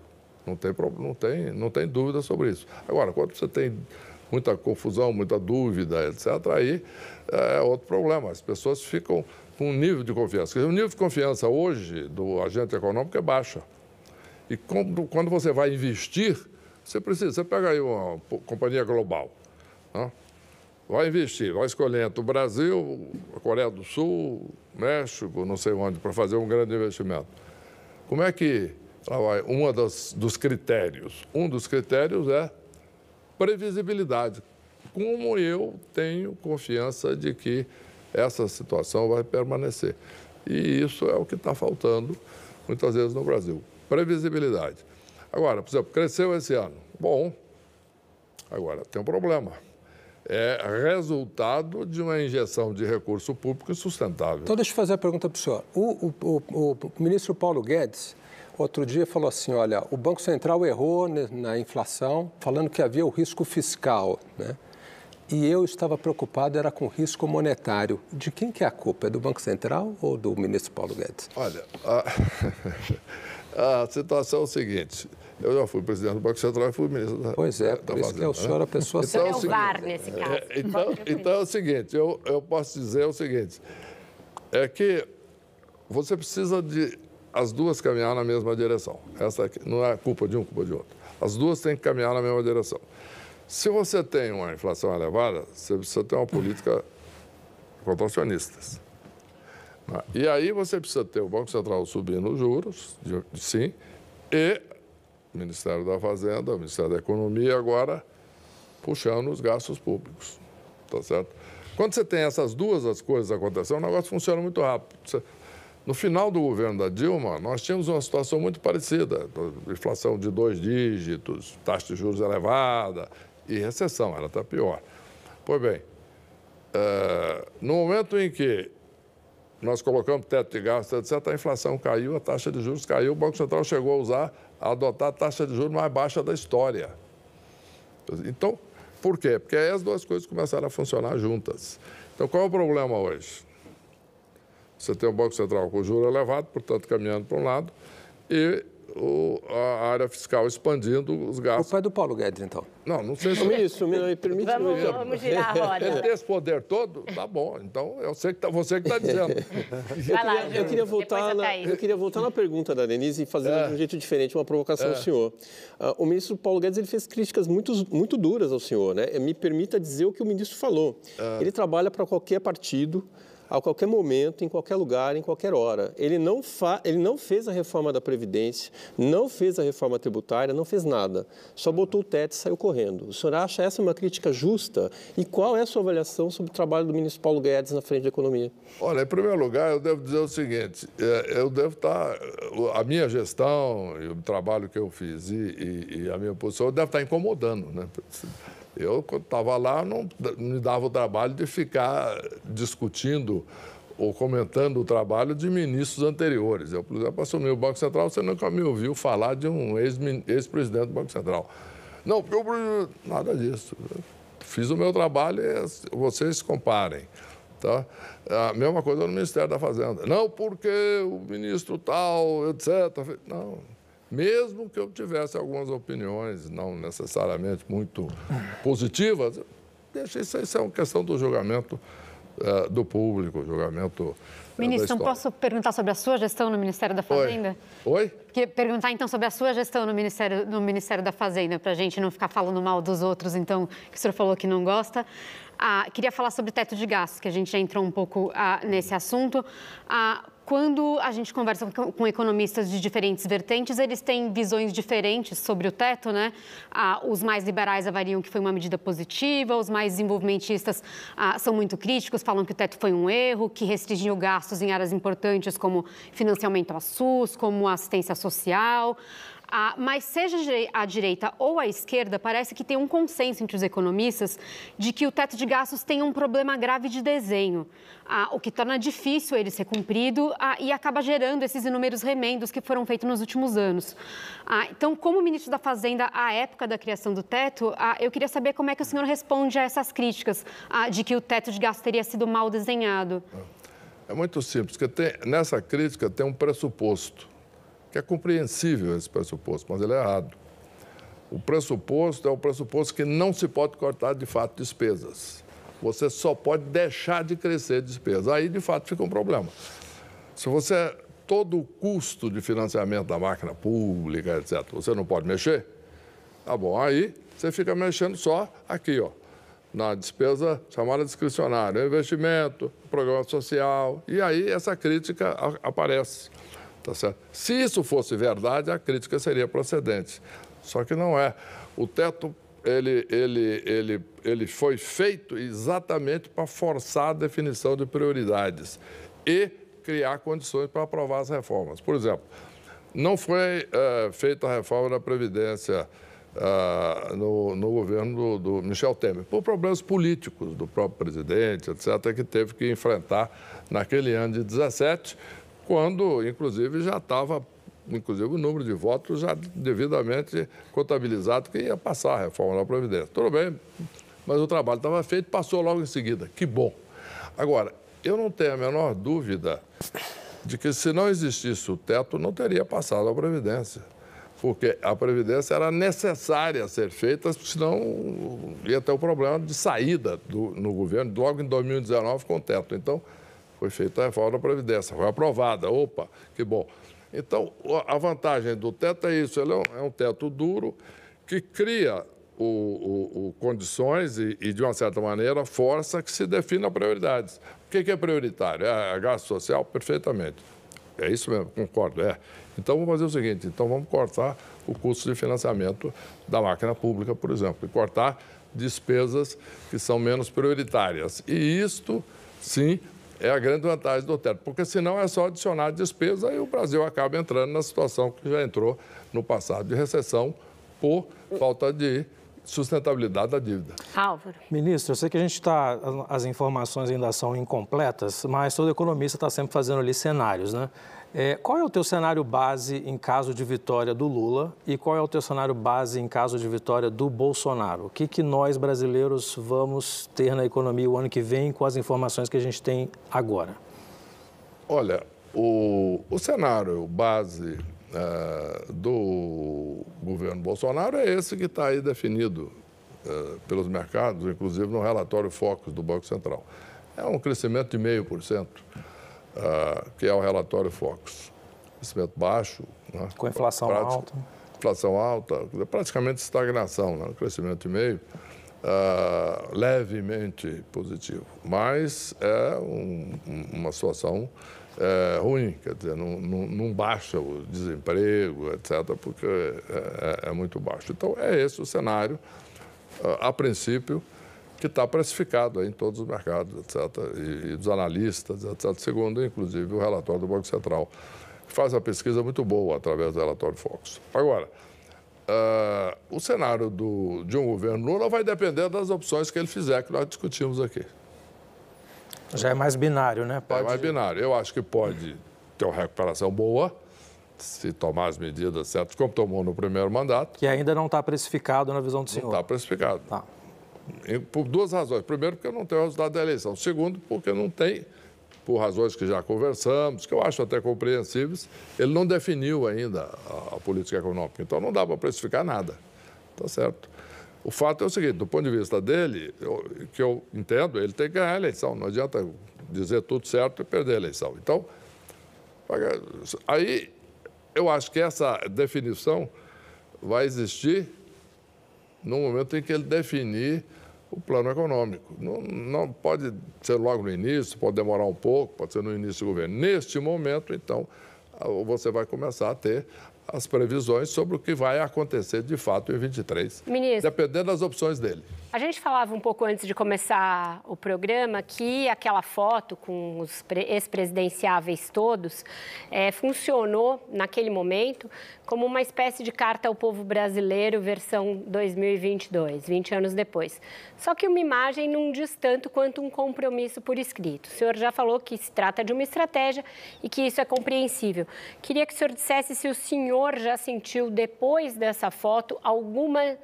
Não tem, não, tem, não tem dúvida sobre isso. Agora, quando você tem muita confusão, muita dúvida, etc., aí é outro problema. As pessoas ficam com um nível de confiança. O nível de confiança hoje do agente econômico é baixa. E quando, quando você vai investir, você precisa, você pega aí uma companhia global, né? vai investir, vai escolher entre o Brasil, a Coreia do Sul, México, não sei onde, para fazer um grande investimento. Como é que vai? Um dos, dos critérios, um dos critérios é previsibilidade. Como eu tenho confiança de que essa situação vai permanecer. E isso é o que está faltando muitas vezes no Brasil. Previsibilidade. Agora, por exemplo, cresceu esse ano. Bom, agora tem um problema. É resultado de uma injeção de recurso público insustentável. Então, deixa eu fazer a pergunta para o senhor. O, o, o, o ministro Paulo Guedes, outro dia, falou assim: olha, o Banco Central errou na inflação, falando que havia o risco fiscal, né? E eu estava preocupado era com o risco monetário. De quem que é a culpa? É do Banco Central ou do ministro Paulo Guedes? Olha, a, [LAUGHS] a situação é o seguinte. Eu já fui presidente do Banco Central e fui ministro da Pois é, por isso que é o senhor a pessoa então, é o VAR nesse caso. É, então, então é o seguinte, eu, eu posso dizer o seguinte, é que você precisa de as duas caminhar na mesma direção. Essa aqui, não é culpa de um, culpa de outro. As duas têm que caminhar na mesma direção. Se você tem uma inflação elevada, você precisa ter uma política contracionista. E aí você precisa ter o Banco Central subindo os juros, sim, e o Ministério da Fazenda, o Ministério da Economia agora puxando os gastos públicos. Tá certo? Quando você tem essas duas as coisas acontecendo, o negócio funciona muito rápido. no final do governo da Dilma, nós tínhamos uma situação muito parecida. Inflação de dois dígitos, taxa de juros elevada, e recessão, ela está pior. Pois bem, é, no momento em que nós colocamos teto de gastos, etc., a inflação caiu, a taxa de juros caiu, o Banco Central chegou a usar, a adotar a taxa de juros mais baixa da história. Então, por quê? Porque aí as duas coisas começaram a funcionar juntas. Então, qual é o problema hoje? Você tem o Banco Central com juro elevado, portanto, caminhando para um lado, e o, a área fiscal expandindo os gastos. O pai do Paulo Guedes, então. Não, não sei se... Ministro, me [LAUGHS] permite... Vamos, vamos girar a roda. Tem esse poder todo? Tá bom. Então, eu sei que tá, você que está dizendo. [LAUGHS] Vai lá, eu, queria, eu, queria voltar na, eu queria voltar na pergunta da Denise e fazer é. de um jeito diferente, uma provocação é. ao senhor. Uh, o ministro Paulo Guedes ele fez críticas muito, muito duras ao senhor. Né? Me permita dizer o que o ministro falou. É. Ele trabalha para qualquer partido a qualquer momento, em qualquer lugar, em qualquer hora. Ele não, fa... ele não fez a reforma da Previdência, não fez a reforma tributária, não fez nada. Só botou o teto e saiu correndo. O senhor acha essa uma crítica justa? E qual é a sua avaliação sobre o trabalho do ministro Paulo Guedes na frente da economia? Olha, em primeiro lugar, eu devo dizer o seguinte: é, eu devo estar. A minha gestão e o trabalho que eu fiz e, e, e a minha posição deve estar incomodando, né? Eu, quando estava lá, não me dava o trabalho de ficar discutindo ou comentando o trabalho de ministros anteriores. Eu, por exemplo, assumi o Banco Central, você nunca me ouviu falar de um ex-presidente do Banco Central. Não, porque eu... Nada disso. fiz o meu trabalho e vocês comparem. Tá? A mesma coisa no Ministério da Fazenda. Não, porque o ministro tal, etc. Não, mesmo que eu tivesse algumas opiniões, não necessariamente muito positivas, deixa isso, isso é uma questão do julgamento uh, do público, julgamento. Eh, Ministro, não posso perguntar sobre a sua gestão no Ministério da Fazenda? Oi? Oi? Queria perguntar então sobre a sua gestão no Ministério, no Ministério da Fazenda, para a gente não ficar falando mal dos outros, então, que o senhor falou que não gosta. Ah, queria falar sobre teto de gastos, que a gente já entrou um pouco ah, nesse assunto. Ah, quando a gente conversa com economistas de diferentes vertentes, eles têm visões diferentes sobre o teto, né? Ah, os mais liberais avaliam que foi uma medida positiva, os mais desenvolvimentistas ah, são muito críticos, falam que o teto foi um erro, que restringiu gastos em áreas importantes como financiamento ao SUS, como assistência social. Mas seja a direita ou a esquerda, parece que tem um consenso entre os economistas de que o teto de gastos tem um problema grave de desenho, o que torna difícil ele ser cumprido e acaba gerando esses inúmeros remendos que foram feitos nos últimos anos. Então, como ministro da Fazenda à época da criação do teto, eu queria saber como é que o senhor responde a essas críticas de que o teto de gastos teria sido mal desenhado. É muito simples, porque tem, nessa crítica tem um pressuposto que é compreensível esse pressuposto, mas ele é errado. O pressuposto é o pressuposto que não se pode cortar de fato despesas. Você só pode deixar de crescer despesas. Aí, de fato, fica um problema. Se você. Todo o custo de financiamento da máquina pública, etc., você não pode mexer, tá bom. Aí você fica mexendo só aqui, ó, na despesa chamada discricionária, investimento, programa social. E aí essa crítica aparece. Tá certo? Se isso fosse verdade, a crítica seria procedente. Só que não é. O teto ele, ele, ele, ele foi feito exatamente para forçar a definição de prioridades e criar condições para aprovar as reformas. Por exemplo, não foi uh, feita a reforma da Previdência uh, no, no, governo do, do, Michel Temer, por problemas políticos do próprio presidente, etc., que teve que enfrentar naquele ano de 17, quando, inclusive, já estava, inclusive, o número de votos já devidamente contabilizado que ia passar a reforma da Previdência. Tudo bem, mas o trabalho estava feito, passou logo em seguida. Que bom. Agora, eu não tenho a menor dúvida de que se não existisse o teto, não teria passado a Previdência. Porque a Previdência era necessária ser feita, senão ia ter o problema de saída do, no governo, logo em 2019, com o teto. Então, foi feita a reforma da Previdência, foi aprovada. Opa, que bom. Então, a vantagem do teto é isso: ele é um é teto duro que cria o, o, o condições e, e, de uma certa maneira, força que se defina prioridades. O que, que é prioritário? É, é gasto social? Perfeitamente. É isso mesmo, concordo. É. Então, vamos fazer o seguinte: então vamos cortar o custo de financiamento da máquina pública, por exemplo, e cortar despesas que são menos prioritárias. E isto, sim, é a grande vantagem do teto, porque senão é só adicionar despesa e o Brasil acaba entrando na situação que já entrou no passado de recessão por falta de sustentabilidade da dívida. Álvaro. Ministro, eu sei que a gente está, as informações ainda são incompletas, mas todo economista está sempre fazendo ali cenários, né? É, qual é o teu cenário base em caso de vitória do Lula e qual é o teu cenário base em caso de vitória do Bolsonaro? O que, que nós brasileiros vamos ter na economia o ano que vem com as informações que a gente tem agora? Olha, o, o cenário base uh, do governo Bolsonaro é esse que está aí definido uh, pelos mercados, inclusive no relatório Focus do Banco Central. É um crescimento de meio por cento, ah, que é o relatório Focus. Crescimento baixo. Né? Com inflação alta. Inflação alta, praticamente estagnação, né? crescimento de meio. Uh, levemente positivo, mas é um, uma situação é, ruim, quer dizer, não, não, não, baixa o desemprego, etc., porque é, é, é muito baixo. Então, é esse o cenário, a princípio, que está precificado em todos os mercados, etc., e, e, dos analistas, etc., segundo, inclusive, o relatório do Banco Central, que faz uma pesquisa muito boa através do relatório Focus. Agora, uh, o cenário do, de um governo Lula vai depender das opções que ele fizer, que nós discutimos aqui. Já é mais binário, né? Pode... É mais binário. Eu acho que pode ter uma recuperação boa, se tomar as medidas certas, como tomou no primeiro mandato. Que ainda não está precificado na visão do senhor. Não está precificado. Tá. Por duas razões. Primeiro, porque não tem o resultado da eleição. Segundo, porque não tem, por razões que já conversamos, que eu acho até compreensíveis, ele não definiu ainda a, a política econômica. Então, não dá para precificar nada. Tá certo? O fato é o seguinte, do ponto de vista dele, eu, que eu entendo, ele tem que ganhar a eleição. Não adianta dizer tudo certo e perder a eleição. Então, aí eu acho que essa definição vai existir no momento em que ele definir o plano econômico. Não, não pode ser logo no início, pode demorar um pouco, pode ser no início do governo. Neste momento, então, você vai começar a ter as previsões sobre o que vai acontecer de fato em 23, Ministro, dependendo das opções dele. A gente falava um pouco antes de começar o programa que aquela foto com os ex-presidenciáveis todos é, funcionou naquele momento como uma espécie de carta ao povo brasileiro versão 2022, 20 anos depois. Só que uma imagem não diz tanto quanto um compromisso por escrito. O senhor já falou que se trata de uma estratégia e que isso é compreensível. Queria que o senhor dissesse se o senhor já sentiu, depois dessa foto, alguma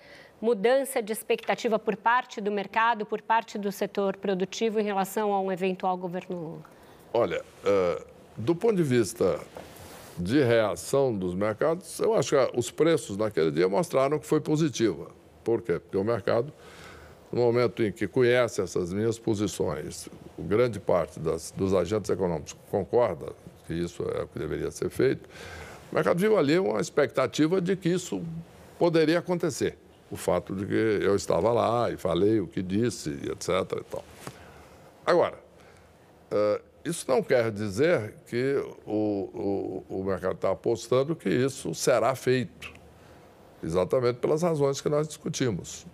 mudança de expectativa por parte do mercado, por parte do setor produtivo em relação a um eventual governo Lula? Olha, uh, do ponto de vista de reação dos mercados, eu acho que os preços naquele dia mostraram que foi positiva. Por quê? Porque o mercado, no momento em que conhece essas minhas posições, grande parte das, dos agentes econômicos concorda que isso é o que deveria ser feito, o mercado viu ali uma expectativa de que isso poderia acontecer o fato de que eu estava lá e falei o que disse, etc. E tal. Agora, uh, isso não quer dizer que o, o, o mercado está apostando que isso será feito, exatamente pelas razões que nós discutimos.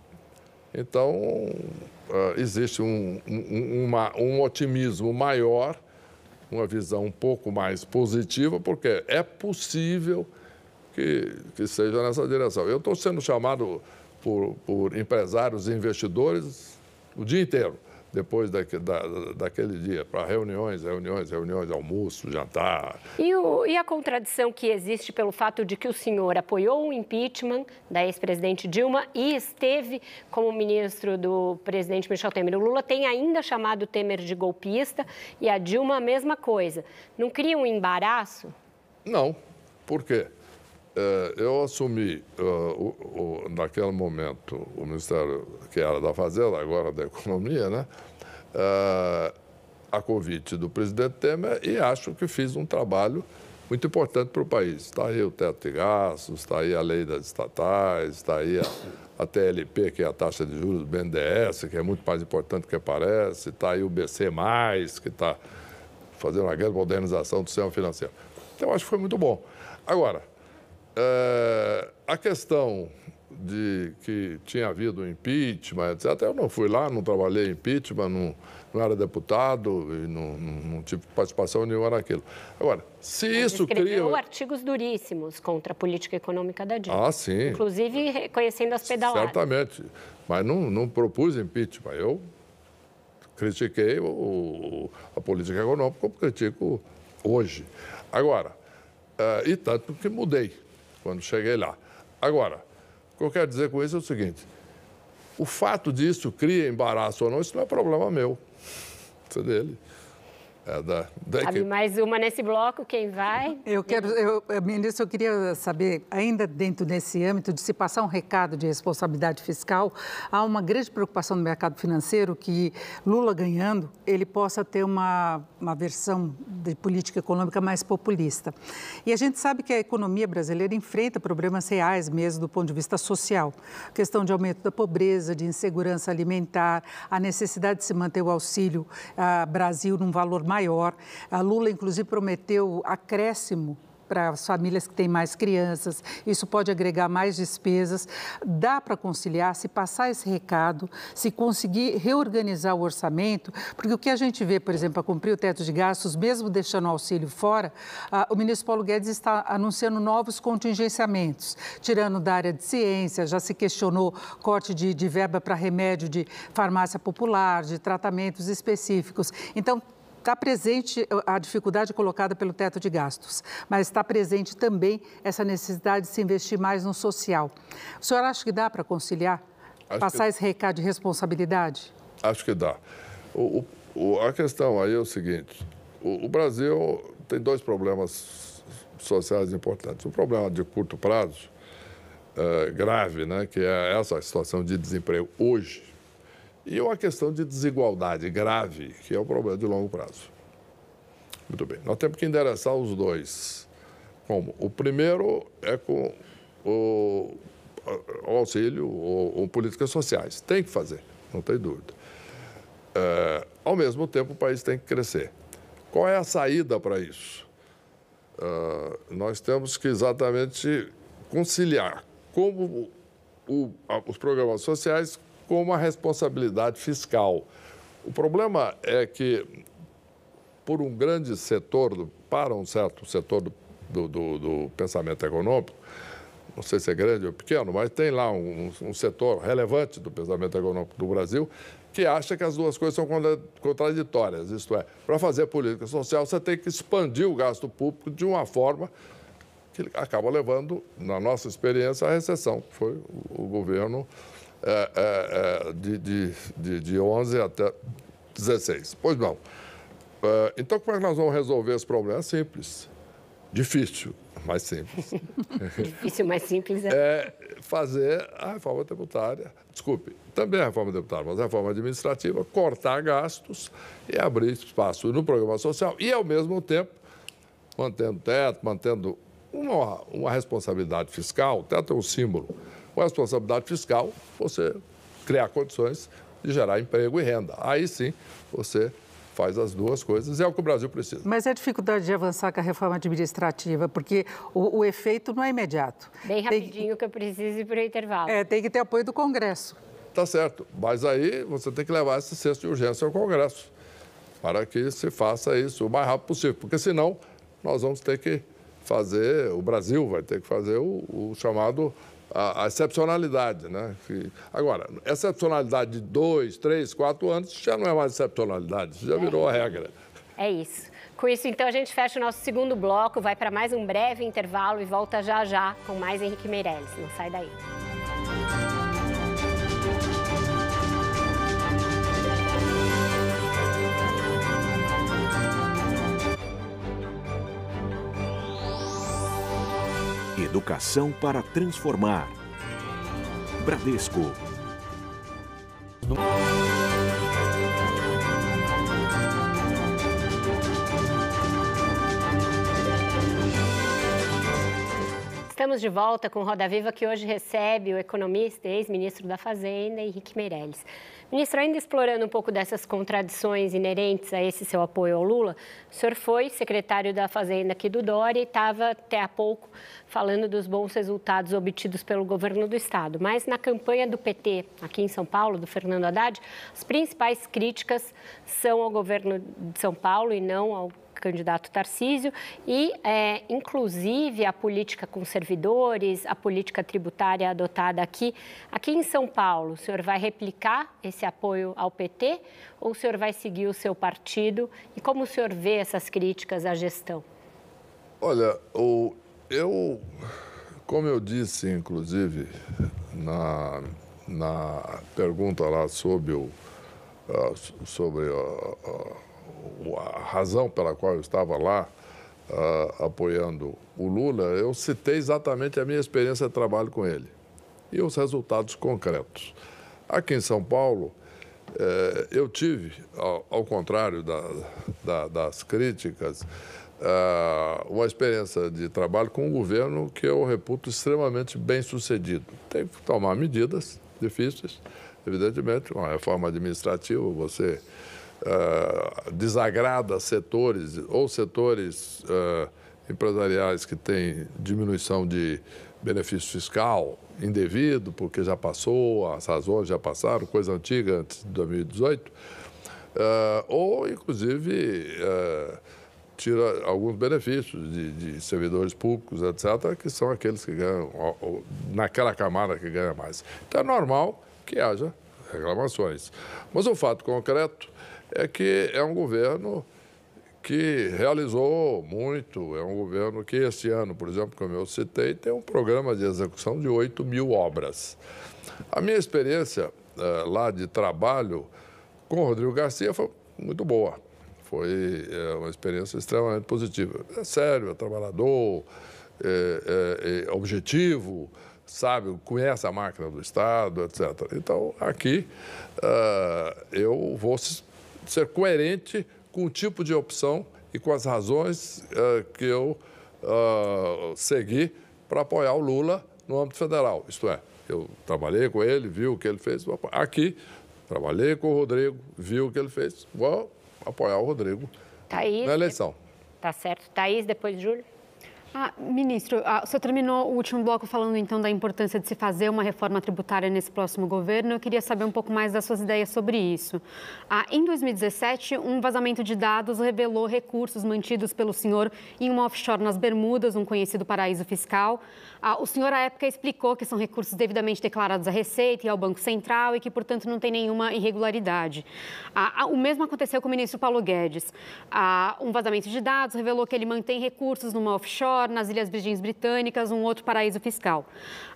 Então, uh, existe um, um, uma, um otimismo maior uma visão um pouco mais positiva, porque é possível que, que seja nessa direção. Eu estou sendo chamado por, por empresários e investidores o dia inteiro depois daquele, da, daquele dia, para reuniões, reuniões, reuniões, almoço, jantar. E, o, e, a contradição que existe pelo fato de que o senhor apoiou o impeachment da ex-presidente Dilma e esteve como ministro do presidente Michel Temer. O Lula tem ainda chamado Temer de golpista e a Dilma a mesma coisa. Não cria um embaraço? Não. Por quê? É, eu assumi, uh, o, o, naquele momento, o Ministério que era da Fazenda, agora da Economia, né? Uh, a convite do presidente Temer e acho que fiz um trabalho muito importante para o país. Está aí o teto de gastos, está aí a lei das estatais, está aí a, a, TLP, que é a taxa de juros do BNDES, que é muito mais importante do que parece, está aí o BC, que está fazendo uma grande modernização do sistema financeiro. Então, acho que foi muito bom. Agora, é, a questão de que tinha havido impeachment, etc. Eu não fui lá, não trabalhei impeachment, não, não era deputado e não, não, não, tive participação nenhuma naquilo. Agora, se Mas isso cria... artigos duríssimos contra a política econômica da Dilma. Ah, sim. Inclusive reconhecendo as pedaladas. Certamente. Mas não, não propus impeachment. Eu critiquei o, a política econômica como critico hoje. Agora, uh, e tanto que mudei quando cheguei lá. Agora, o que eu quero dizer com isso é o seguinte: o fato disso cria embaraço ou não, isso não é problema meu. Isso é dele. É da, da Cabe mais uma nesse bloco, quem vai? Eu quero, eu, ministro, eu queria saber, ainda dentro desse âmbito de se passar um recado de responsabilidade fiscal, há uma grande preocupação no mercado financeiro que Lula ganhando, ele possa ter uma, uma versão de política econômica mais populista. E a gente sabe que a economia brasileira enfrenta problemas reais mesmo do ponto de vista social. Questão de aumento da pobreza, de insegurança alimentar, a necessidade de se manter o auxílio a Brasil num valor maior. A Lula, inclusive, prometeu acréscimo para as famílias que têm mais crianças, isso pode agregar mais despesas. Dá para conciliar, se passar esse recado, se conseguir reorganizar o orçamento, porque o que a gente vê, por exemplo, para cumprir o teto de gastos, mesmo deixando o auxílio fora, o ministro Paulo Guedes está anunciando novos contingenciamentos, tirando da área de ciência, já se questionou corte de, de verba para remédio de farmácia popular, de tratamentos específicos. Então, Está presente a dificuldade colocada pelo teto de gastos, mas está presente também essa necessidade de se investir mais no social. O senhor acha que dá para conciliar? Acho passar que... esse recado de responsabilidade? Acho que dá. O, o, a questão aí é o seguinte: o, o Brasil tem dois problemas sociais importantes. Um problema de curto prazo, é, grave, né, que é essa situação de desemprego hoje e uma questão de desigualdade grave, que é o problema de longo prazo. Muito bem. Nós temos que endereçar os dois. Como? O primeiro é com o, auxílio ou, ou, políticas sociais. Tem que fazer, não tem dúvida. É, ao mesmo tempo, o país tem que crescer. Qual é a saída para isso? É, nós temos que exatamente conciliar como o, os programas sociais com uma responsabilidade fiscal. O problema é que, por um grande setor, para um certo setor do, do, do, pensamento econômico, não sei se é grande ou pequeno, mas tem lá um, um, setor relevante do pensamento econômico do Brasil que acha que as duas coisas são contraditórias. Isto é, para fazer política social, você tem que expandir o gasto público de uma forma que acaba levando, na nossa experiência, à recessão, foi o governo é, é, é, de, de, de, de 11 até 16. Pois não. É, então, como é que nós vamos resolver esse problema? É simples. Difícil, mas simples. [LAUGHS] Difícil, mas simples é. é. fazer a reforma tributária, desculpe, também a reforma tributária, mas a reforma administrativa, cortar gastos e abrir espaço no programa social e, ao mesmo tempo, mantendo teto, mantendo uma, uma responsabilidade fiscal, o teto é um símbolo com a responsabilidade fiscal, você criar condições de gerar emprego e renda. Aí sim você faz as duas coisas, é o que o Brasil precisa. Mas é a dificuldade de avançar com a reforma administrativa, porque o, o efeito não é imediato. Bem rapidinho que... que eu preciso ir para o intervalo. É, tem que ter apoio do Congresso. Tá certo, mas aí você tem que levar esse cesto de urgência ao Congresso. para que se faça isso o mais rápido possível, porque senão nós vamos ter que fazer, o Brasil vai ter que fazer o, o chamado a, a, excepcionalidade, né? agora, excepcionalidade de dois, três, quatro anos já não é mais excepcionalidade, já virou a regra. É isso. Com isso, então, a gente fecha o nosso segundo bloco, vai para mais um breve intervalo e volta já já com mais Henrique Meirelles. Não sai daí. Educação para transformar. Bradesco. Estamos de volta com Roda Viva, que hoje recebe o economista e ex-ministro da Fazenda, Henrique Meirelles. Ministro, ainda explorando um pouco dessas contradições inerentes a esse seu apoio ao Lula, o senhor foi secretário da Fazenda aqui do Dória e estava até há pouco falando dos bons resultados obtidos pelo governo do Estado. Mas na campanha do PT aqui em São Paulo, do Fernando Haddad, as principais críticas são ao governo de São Paulo e não ao candidato Tarcísio e, é, inclusive, a política com servidores, a política tributária adotada aqui. Aqui em São Paulo, o senhor vai replicar esse apoio ao PT ou o senhor vai seguir o seu partido? E como o senhor vê essas críticas à gestão? Olha, o, eu, como eu disse, inclusive, na, na pergunta lá sobre o, uh, sobre uh, uh, a razão pela qual eu estava lá uh, apoiando o Lula, eu citei exatamente a minha experiência de trabalho com ele e os resultados concretos. Aqui em São Paulo, eh, eu tive, ao, ao contrário da, da, das críticas, uh, uma experiência de trabalho com um governo que eu reputo extremamente bem sucedido. Tem que tomar medidas difíceis, evidentemente, uma reforma administrativa, você uh, desagrada setores ou setores uh, empresariais que têm diminuição de benefício fiscal indevido, porque já passou, as razões já passaram, coisa antiga antes de 2018, uh, ah, ou inclusive tira alguns benefícios de, de, servidores públicos, etc., que são aqueles que ganham, naquela camada que ganha mais. Então é normal que haja reclamações. Mas o fato concreto é que é um governo que realizou muito, é um governo que este ano, por exemplo, como eu citei, tem um programa de execução de 8 mil obras. A minha experiência é, lá de trabalho com o Rodrigo Garcia foi muito boa. Foi é, uma experiência extremamente positiva. É sério, é trabalhador, é, é, objetivo, sabe, conhece a máquina do Estado, etc. Então, aqui eu vou ser coerente com o tipo de opção e com as razões uh, que eu uh, segui para apoiar o Lula no âmbito federal. Isto é, eu trabalhei com ele, vi o que ele fez. Aqui, trabalhei com o Rodrigo, vi o que ele fez. Vou apoiar o Rodrigo Thaís, na eleição. Tá certo. Thaís, depois Júlio. Ah, ministro, ah, o senhor terminou o último bloco falando então da importância de se fazer uma reforma tributária nesse próximo governo. Eu queria saber um pouco mais das suas ideias sobre isso. Ah, em 2017, um vazamento de dados revelou recursos mantidos pelo senhor em uma offshore nas Bermudas, um conhecido paraíso fiscal. Ah, o senhor, à época, explicou que são recursos devidamente declarados à Receita e ao Banco Central e que, portanto, não tem nenhuma irregularidade. Ah, ah, o mesmo aconteceu com o ministro Paulo Guedes. um vazamento de dados revelou que ele mantém recursos numa offshore nas Ilhas Virgens Britânicas, um outro paraíso fiscal.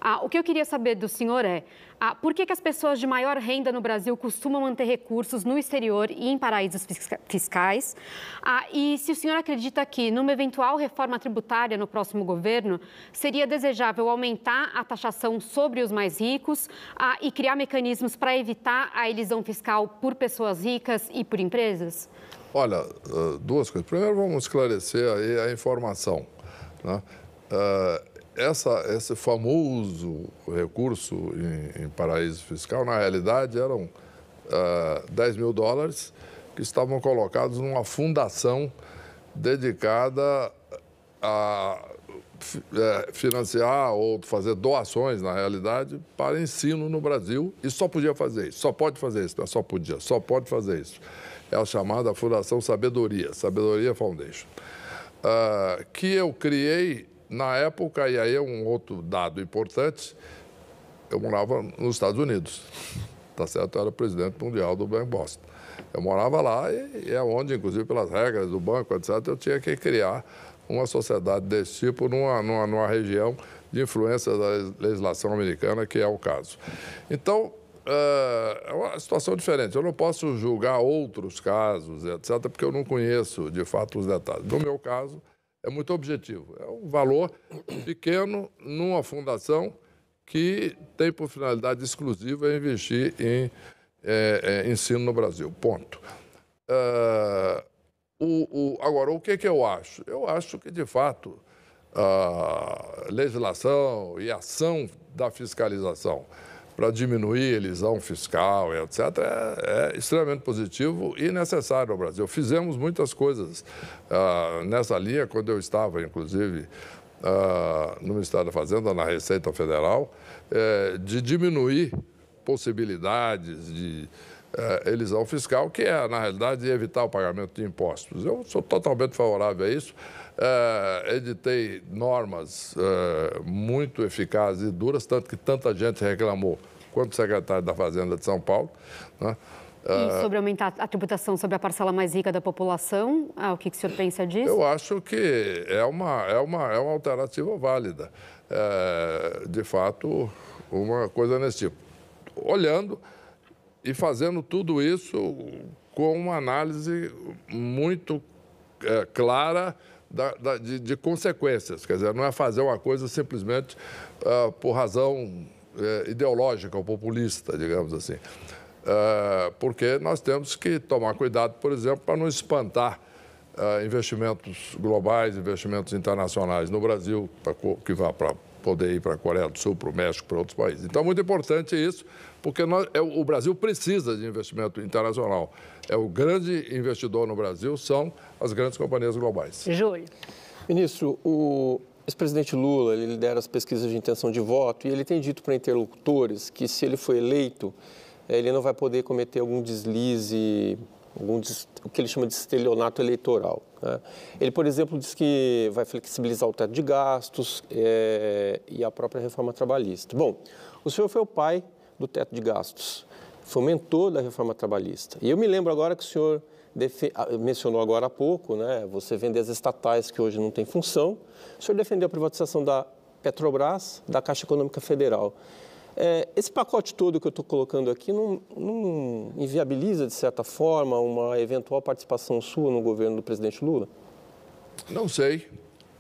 Ah, o que eu queria saber do senhor é ah, por que, que as pessoas de maior renda no Brasil costumam manter recursos no exterior e em paraísos fiscais? Ah, e se o senhor acredita que, numa eventual reforma tributária no próximo governo, seria desejável aumentar a taxação sobre os mais ricos ah, e criar mecanismos para evitar a elisão fiscal por pessoas ricas e por empresas? Olha, ah, duas coisas. Primeiro, vamos esclarecer aí a informação. Né? Uh, essa, esse famoso recurso em, em, paraíso fiscal, na realidade, eram uh, ah, 10 mil dólares que estavam colocados numa fundação dedicada a é, financiar ou fazer doações, na realidade, para ensino no Brasil e só podia fazer isso, só pode fazer isso, não só podia, só pode fazer isso. é a chamada Fundação Sabedoria, Sabedoria Foundation, uh, que eu criei na época, e aí é um outro dado importante, eu morava nos Estados Unidos, tá certo? Eu era presidente mundial do Banco Boston. Eu morava lá e, e é onde, inclusive pelas regras do banco, etc., eu tinha que criar uma sociedade desse tipo numa, numa, numa região de influência da legislação americana, que é o caso. Então, é uma situação diferente. Eu não posso julgar outros casos, etc., porque eu não conheço, de fato, os detalhes. No meu caso, é muito objetivo. É um valor pequeno numa fundação que tem por finalidade exclusiva investir em é, é, ensino no Brasil. Ponto. Uh, o, o, agora, o que, que eu acho? Eu acho que, de fato, a legislação e ação da fiscalização para diminuir elisão fiscal, etc., é, é, extremamente positivo e necessário no Brasil. Fizemos muitas coisas uh, nessa linha, quando eu estava, inclusive, uh, no Ministério da Fazenda, na Receita Federal, uh, de diminuir possibilidades de uh, elisão fiscal, que é, na realidade, evitar o pagamento de impostos. Eu sou totalmente favorável a isso. Uh, editei normas uh, muito eficazes e duras, tanto que tanta gente reclamou, quanto o secretário da Fazenda de São Paulo. Né? E sobre aumentar a tributação sobre a parcela mais rica da população, ah, o que, que o senhor pensa disso? Eu acho que é uma, é uma, é uma alternativa válida. De fato, uma coisa nesse tipo. Olhando e fazendo tudo isso com uma análise muito clara da, da, de, de, consequências. Quer dizer, não é fazer uma coisa simplesmente uh, por razão uh, ideológica ou populista, digamos assim. Uh, porque nós temos que tomar cuidado, por exemplo, para não espantar investimentos globais, investimentos internacionais no Brasil, pra, que vá para poder ir para a Coreia do Sul, para o México, para outros países. Então, é muito importante isso, porque nós, é, o Brasil precisa de investimento internacional. É o grande investidor no Brasil são as grandes companhias globais. Júlio. Ministro, o ex-presidente Lula ele lidera as pesquisas de intenção de voto e ele tem dito para interlocutores que se ele for eleito, eh, ele não vai poder cometer algum deslize, o que ele chama de estelionato eleitoral. Né? Ele, por exemplo, diz que vai flexibilizar o teto de gastos é, e a própria reforma trabalhista. Bom, o senhor foi o pai do teto de gastos, foi o mentor da reforma trabalhista. E eu me lembro agora que o senhor ah, mencionou agora há pouco, né, você vender as estatais que hoje não têm função. O senhor defendeu a privatização da Petrobras, da Caixa Econômica Federal. É, esse pacote todo que eu estou colocando aqui não, não, inviabiliza, de certa forma, uma eventual participação sua no governo do presidente Lula? Não sei.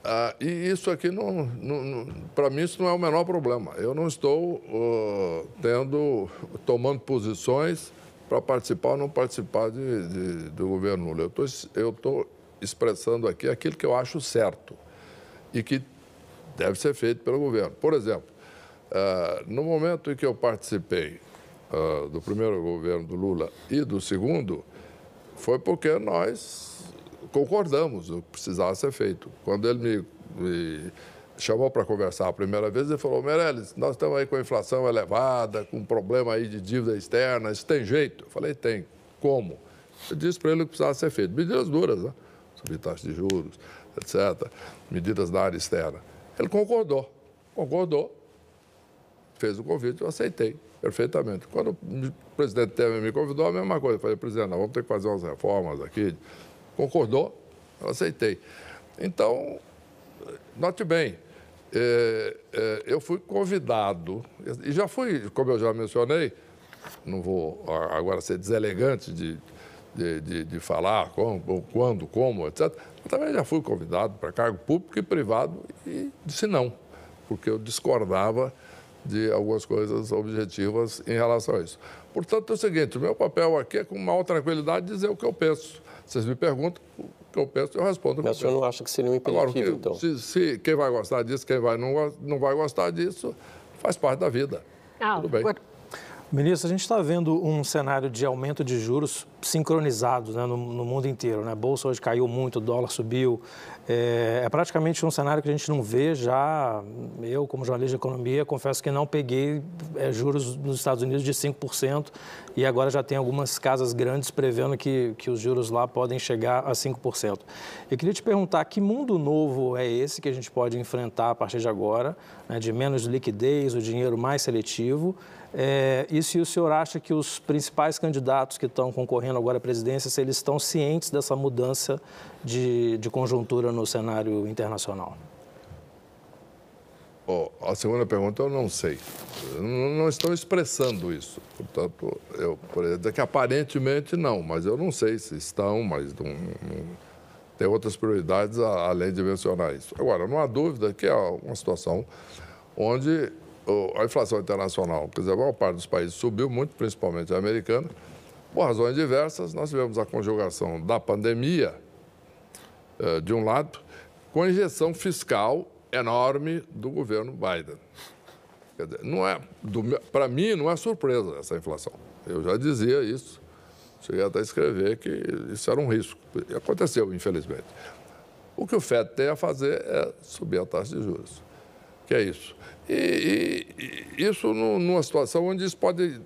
Ah, e isso aqui, não, não para mim, isso não é o menor problema. Eu não estou uh, tendo, tomando posições para participar ou não participar de, de, do governo Lula. Eu estou expressando aqui aquilo que eu acho certo e que deve ser feito pelo governo. Por exemplo, uh, no momento em que eu participei uh, do primeiro governo do Lula e do segundo, foi porque nós concordamos o que precisava ser feito. Quando ele me, me chamou para conversar a primeira vez e falou, Meirelles, nós estamos aí com inflação elevada, com um problema aí de dívida externa, isso tem jeito? Eu falei, tem. Como? Eu disse para ele que precisava ser feito. Medidas duras, né? Subir taxa de juros, etc. Medidas na área externa. Ele concordou. Concordou. Fez o convite, eu aceitei perfeitamente. Quando o presidente Temer me convidou, a mesma coisa. Eu falei, presidente, nós vamos ter que fazer umas reformas aqui. Concordou, eu aceitei. Então, note bem, é, é, eu fui convidado, e já fui, como eu já mencionei, não vou agora ser deselegante de, de, de, de falar como, quando, como, etc. Mas também já fui convidado para cargo público e privado e disse não, porque eu discordava de algumas coisas objetivas em relação a isso. Portanto, é o seguinte, o meu papel aqui é com maior tranquilidade dizer o que eu penso. Vocês me perguntam, que eu penso, eu respondo. Mas o senhor não acha que seria um impeditivo, Agora, então? Se, se, quem vai gostar disso, quem vai não, não vai gostar disso, faz parte da vida. Ah, Tudo bem. Ministro, a gente está vendo um cenário de aumento de juros sincronizados né, no, no, mundo inteiro. Né? A bolsa hoje caiu muito, o dólar subiu. É, é, praticamente um cenário que a gente não vê já. Eu, como jornalista de economia, confesso que não peguei é, juros nos Estados Unidos de 5% e agora já tem algumas casas grandes prevendo que, que os juros lá podem chegar a 5%. Eu queria te perguntar que mundo novo é esse que a gente pode enfrentar a partir de agora, né, de menos liquidez, o dinheiro mais seletivo. É, e se o senhor acha que os principais candidatos que estão concorrendo agora à presidência, se eles estão cientes dessa mudança de, de conjuntura no cenário internacional? Oh, a segunda pergunta eu não sei. Não, estão expressando isso. Portanto, eu dizer que aparentemente não, mas eu não sei se estão, mas não, não, tem outras prioridades além de mencionar isso. Agora, não há dúvida que é uma situação onde a inflação internacional, quer dizer, a maior parte dos países subiu muito, principalmente a americana, por razões diversas. Nós tivemos a conjugação da pandemia, eh, de um lado, com a injeção fiscal enorme do governo Biden. Quer dizer, não é, para mim, não é surpresa essa inflação. Eu já dizia isso, cheguei até a escrever que isso era um risco. E aconteceu, infelizmente. O que o FED tem a fazer é subir a taxa de juros, que é isso. E, e isso numa situação onde isso pode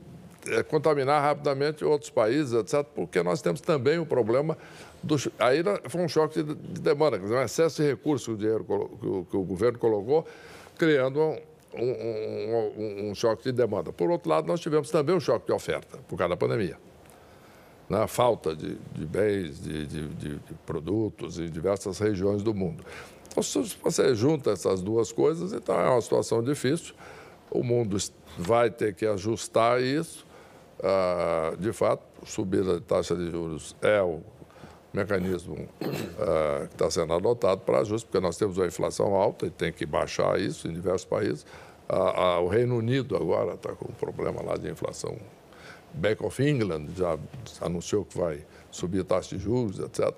é, contaminar rapidamente outros países, etc., porque nós temos também o problema do. Aí foi um choque de, de demanda, quer dizer, um excesso de recursos que o, dinheiro, que o, que o governo colocou, criando um, um, um, um, choque de demanda. Por outro lado, nós tivemos também um choque de oferta, por causa da pandemia. Né? Falta de, de bens, de, de, de produtos em diversas regiões do mundo. Então, se você junta essas duas coisas, então é uma situação difícil. O mundo vai ter que ajustar isso. Ah, de fato, subida de taxa de juros é o mecanismo ah, que está sendo adotado para ajuste, porque nós temos uma inflação alta e tem que baixar isso em diversos países. Ah, o Reino Unido agora está com um problema lá de inflação. Bank of England já anunciou que vai subir a taxa de juros, etc.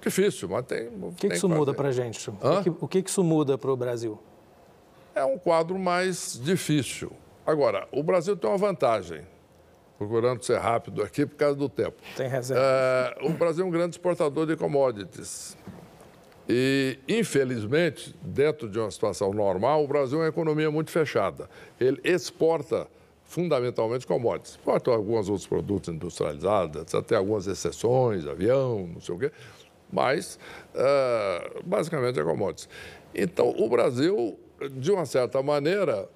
Difícil, mas tem. O que, que isso muda para a gente? O que, o que, que isso muda para o Brasil? É um quadro mais difícil. Agora, o Brasil tem uma vantagem, procurando ser rápido aqui por causa do tempo. Tem reserva. É, o Brasil é um grande exportador de commodities. E, infelizmente, dentro de uma situação normal, o Brasil é uma economia muito fechada. Ele exporta fundamentalmente commodities. Exporta alguns outros produtos industrializados. Tem algumas exceções, avião, não sei o quê mas uh, basicamente é commodities. Então, o Brasil, de uma certa maneira,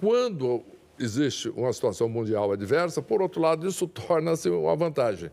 quando existe uma situação mundial adversa, por outro lado, isso torna-se uma vantagem,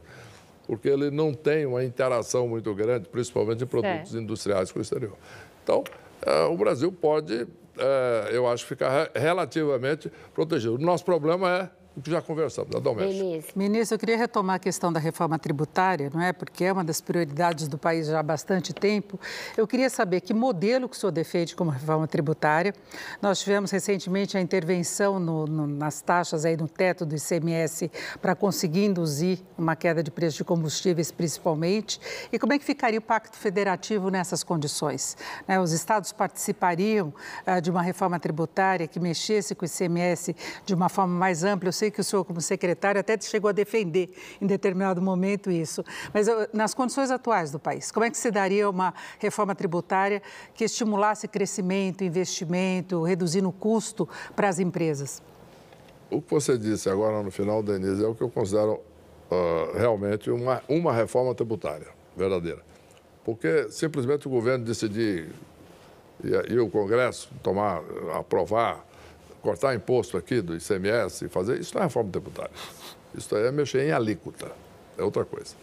porque ele não tem uma interação muito grande, principalmente em produtos é. industriais com o exterior. Então, uh, o Brasil pode, uh, eu acho, ficar relativamente protegido. O nosso problema é o que já conversamos, da doméstica. Ministro, eu queria retomar a questão da reforma tributária, não é? Porque é uma das prioridades do país já há bastante tempo. Eu queria saber que modelo que o senhor defende como reforma tributária. Nós tivemos recentemente a intervenção no, no, nas taxas aí no teto do ICMS para conseguir induzir uma queda de preço de combustíveis, principalmente. E como é que ficaria o Pacto Federativo nessas condições? Né? Os estados participariam ah, de uma reforma tributária que mexesse com o ICMS de uma forma mais ampla? Eu sei sei que o senhor, como secretário, até chegou a defender em determinado momento isso. Mas nas condições atuais do país, como é que se daria uma reforma tributária que estimulasse crescimento, investimento, reduzindo o custo para as empresas? O que você disse agora no final, Denise, é o que eu considero uh, realmente uma, uma reforma tributária verdadeira. Porque simplesmente o governo decidir e, e o Congresso tomar, aprovar cortar imposto aqui do ICMS fazer, isso não é reforma tributária. Isso é mexer em alíquota, é outra coisa.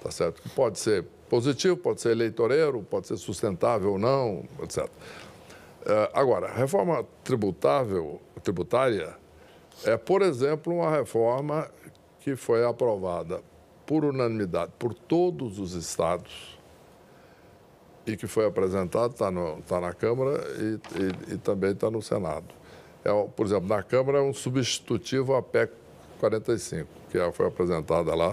Tá certo? Que pode ser positivo, pode ser eleitoreiro, pode ser sustentável ou não, etc. É, agora, reforma tributável, tributária é, por exemplo, uma reforma que foi aprovada por unanimidade por todos os estados e que foi apresentada, está tá na Câmara e, e, e também está no Senado é, por exemplo, na Câmara é um substitutivo à PEC 45, que é, foi apresentada lá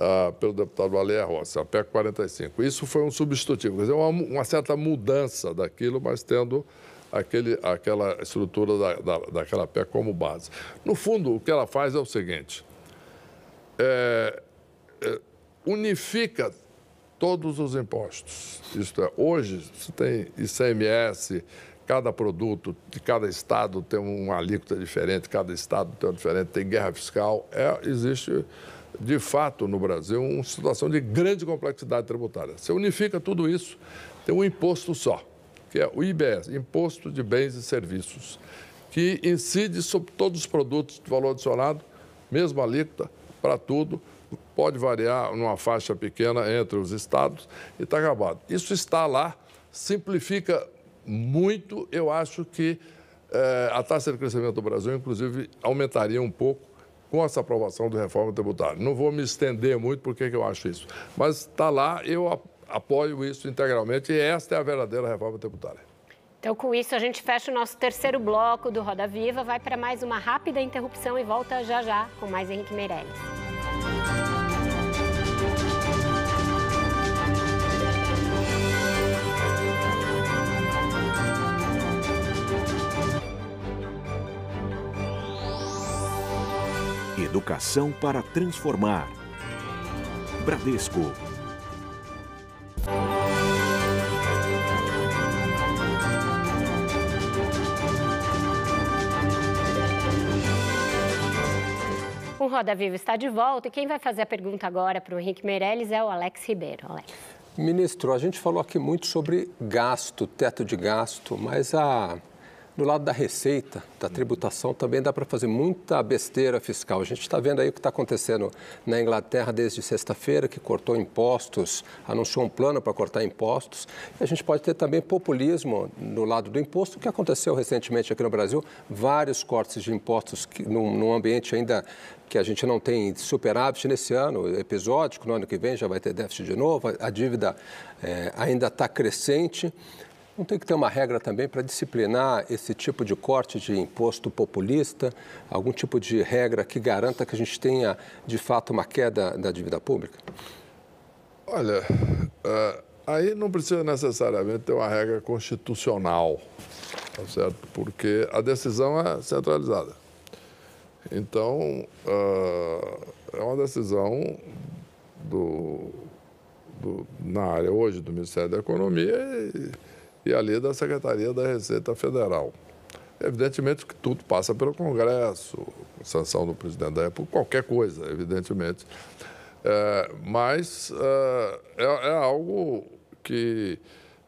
uh, pelo deputado Valéria Rossi, a PEC 45. Isso foi um substitutivo, quer dizer, uma, uma certa mudança daquilo, mas tendo aquele, aquela estrutura da, da, daquela PEC como base. No fundo, o que ela faz é o seguinte: é, é, unifica todos os impostos. Isto é, hoje você tem ICMS, cada produto de cada estado tem uma alíquota diferente, cada estado tem uma diferente, tem guerra fiscal. É, existe, de fato, no Brasil, uma situação de grande complexidade tributária. Você unifica tudo isso, tem um imposto só, que é o IBS, Imposto de Bens e Serviços, que incide sobre todos os produtos de valor adicionado, mesma alíquota, para tudo, pode variar numa faixa pequena entre os estados e está acabado. Isso está lá, simplifica muito, eu acho que eh, a taxa de crescimento do Brasil, inclusive, aumentaria um pouco com essa aprovação da reforma tributária. Não vou me estender muito porque eu acho isso, mas está lá, eu apoio isso integralmente e esta é a verdadeira reforma tributária. Então, com isso, a gente fecha o nosso terceiro bloco do Roda Viva, vai para mais uma rápida interrupção e volta já já com mais Henrique Meirelles. Educação para transformar. Bradesco. O Roda Viva está de volta e quem vai fazer a pergunta agora para o Henrique Meirelles é o Alex Ribeiro. Alex. Ministro, a gente falou aqui muito sobre gasto, teto de gasto, mas a do lado da receita, da tributação, também dá para fazer muita besteira fiscal. A gente está vendo aí o que está acontecendo na Inglaterra desde sexta-feira, que cortou impostos, anunciou um plano para cortar impostos. E a gente pode ter também populismo no lado do imposto, que aconteceu recentemente aqui no Brasil, vários cortes de impostos que, num, num ambiente ainda que a gente não tem superávit nesse ano, episódico, no ano que vem já vai ter déficit de novo, a dívida é, ainda está crescente. Não tem que ter uma regra também para disciplinar esse tipo de corte de imposto populista? Algum tipo de regra que garanta que a gente tenha, de fato, uma queda da dívida pública? Olha, uh, aí não precisa necessariamente ter uma regra constitucional, tá certo? Porque a decisão é centralizada. Então, uh, é uma decisão do, do, na área hoje do Ministério da Economia e, e ali da Secretaria da Receita Federal. Evidentemente que tudo passa pelo Congresso, sanção do presidente da República, qualquer coisa, evidentemente. É, mas é, é, é, algo que,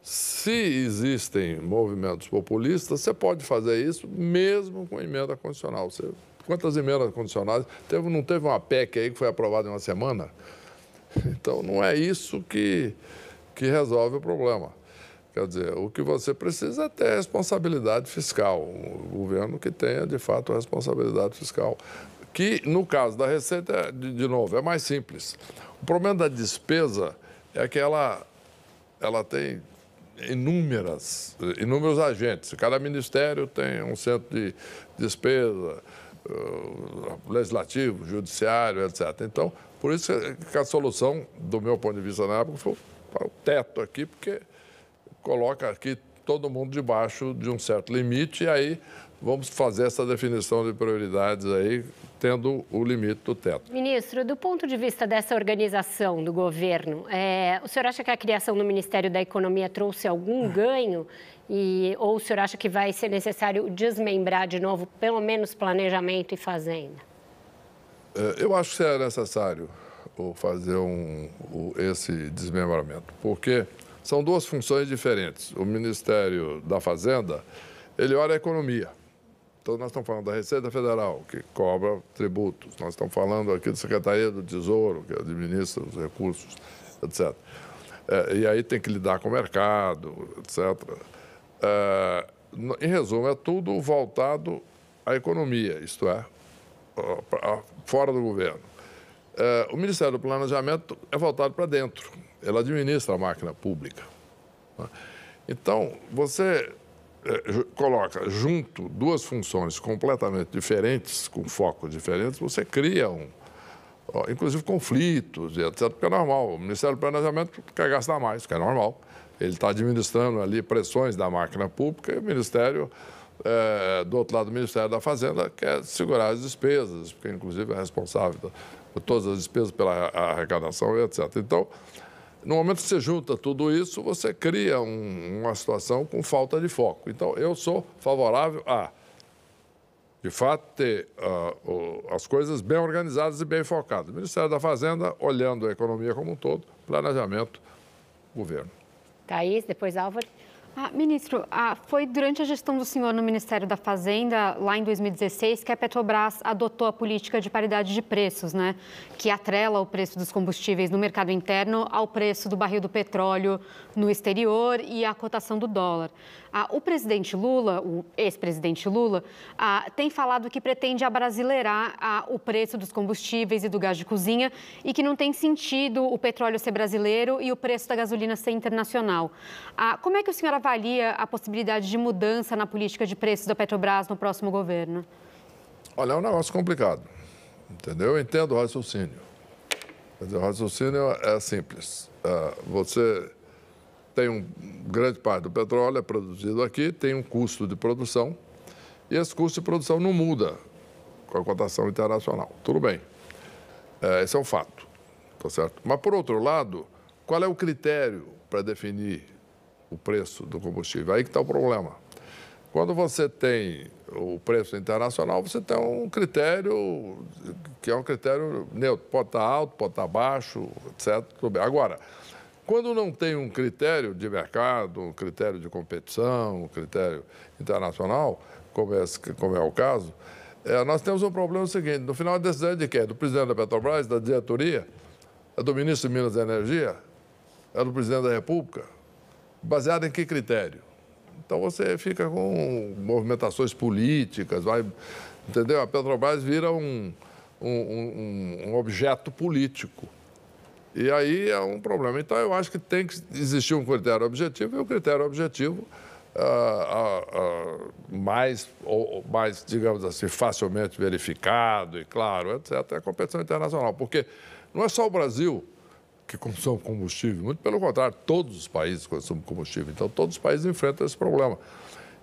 se existem movimentos populistas, você pode fazer isso mesmo com emenda condicional. Você, quantas emendas condicionais? Teve, não teve uma PEC aí que foi aprovada em uma semana? Então, não é isso que, que resolve o problema. Quer dizer, o que você precisa é ter responsabilidade fiscal, um governo que tenha, de fato, responsabilidade fiscal. Que, no caso da receita, de, novo, é mais simples. O problema da despesa é que ela, ela tem inúmeras, inúmeros agentes. Cada ministério tem um centro de despesa, uh, legislativo, judiciário, etc. Então, por isso que a solução, do meu ponto de vista na época, foi o teto aqui, porque coloca aqui todo mundo debaixo de um certo limite e aí vamos fazer essa definição de prioridades aí, tendo o limite do teto. Ministro, do ponto de vista dessa organização do governo, é, o senhor acha que a criação do Ministério da Economia trouxe algum [LAUGHS] ganho? E, ou o senhor acha que vai ser necessário desmembrar de novo, pelo menos planejamento e fazenda? É, eu acho que é necessário fazer um, esse desmembramento, porque são duas funções diferentes. O Ministério da Fazenda, ele olha a economia. Então, nós estamos falando da Receita Federal, que cobra tributos. Nós estamos falando aqui da Secretaria do Tesouro, que administra os recursos, etc. É, e aí tem que lidar com o mercado, etc. É, em resumo, é tudo voltado à economia, isto é, fora do governo. É, o Ministério do Planejamento é voltado para dentro ela administra a máquina pública. Né? Então, você é, coloca junto duas funções completamente diferentes, com focos diferentes, você cria um, inclusive conflitos, etc., porque é normal. O Ministério do Planejamento quer gastar mais, que é normal. Ele está administrando ali pressões da máquina pública e o Ministério, é, do outro lado do Ministério da Fazenda, quer segurar as despesas, porque inclusive é responsável por todas as despesas pela arrecadação etc. Então, no momento que você junta tudo isso, você cria um, uma situação com falta de foco. Então, eu sou favorável a, de fato, ter uh, as coisas bem organizadas e bem focadas. O Ministério da Fazenda, olhando a economia como um todo, planejamento, governo. Thaís, depois Álvaro. Ah, ministro, ah, foi durante a gestão do senhor no Ministério da Fazenda, lá em 2016, que a Petrobras adotou a política de paridade de preços, né? Que atrela o preço dos combustíveis no mercado interno ao preço do barril do petróleo no exterior e à cotação do dólar. Ah, o presidente Lula, o ex-presidente Lula, ah, tem falado que pretende abrasileirar ah, o preço dos combustíveis e do gás de cozinha e que não tem sentido o petróleo ser brasileiro e o preço da gasolina ser internacional. Como é que o senhor avalia a possibilidade de mudança na política de preços da Petrobras no próximo governo? Olha, é um negócio complicado, entendeu? Eu entendo o raciocínio. Dizer, o raciocínio é simples. Ah, você tem um grande parte do petróleo é produzido aqui, tem um custo de produção e esse custo de produção não muda com a cotação internacional. Tudo bem, é, esse é um fato, tá certo? Mas por outro lado, qual é o critério para definir o preço do combustível? Aí que está o problema. Quando você tem o preço internacional, você tem um critério que é um critério neutro, pode estar alto, pode estar baixo, etc. Tudo bem. Agora, quando não tem um critério de mercado, um critério de competição, um critério internacional, como é, como é o caso, é, nós temos um problema seguinte: no final, a decisão é de quem? Do presidente da Petrobras, da diretoria, é do ministro de Minas e Energia, é do presidente da República? Baseado em que critério? Então você fica com movimentações políticas, vai, entendeu? A Petrobras vira um, um, um, um objeto político. E aí é um problema. Então, eu acho que tem que existir um critério objetivo, e o critério objetivo ah, ah, ah, mais, ou, mais, digamos assim, facilmente verificado e claro, etc., é a competição internacional. Porque não é só o Brasil que consome combustível, muito pelo contrário, todos os países consomem combustível. Então, todos os países enfrentam esse problema.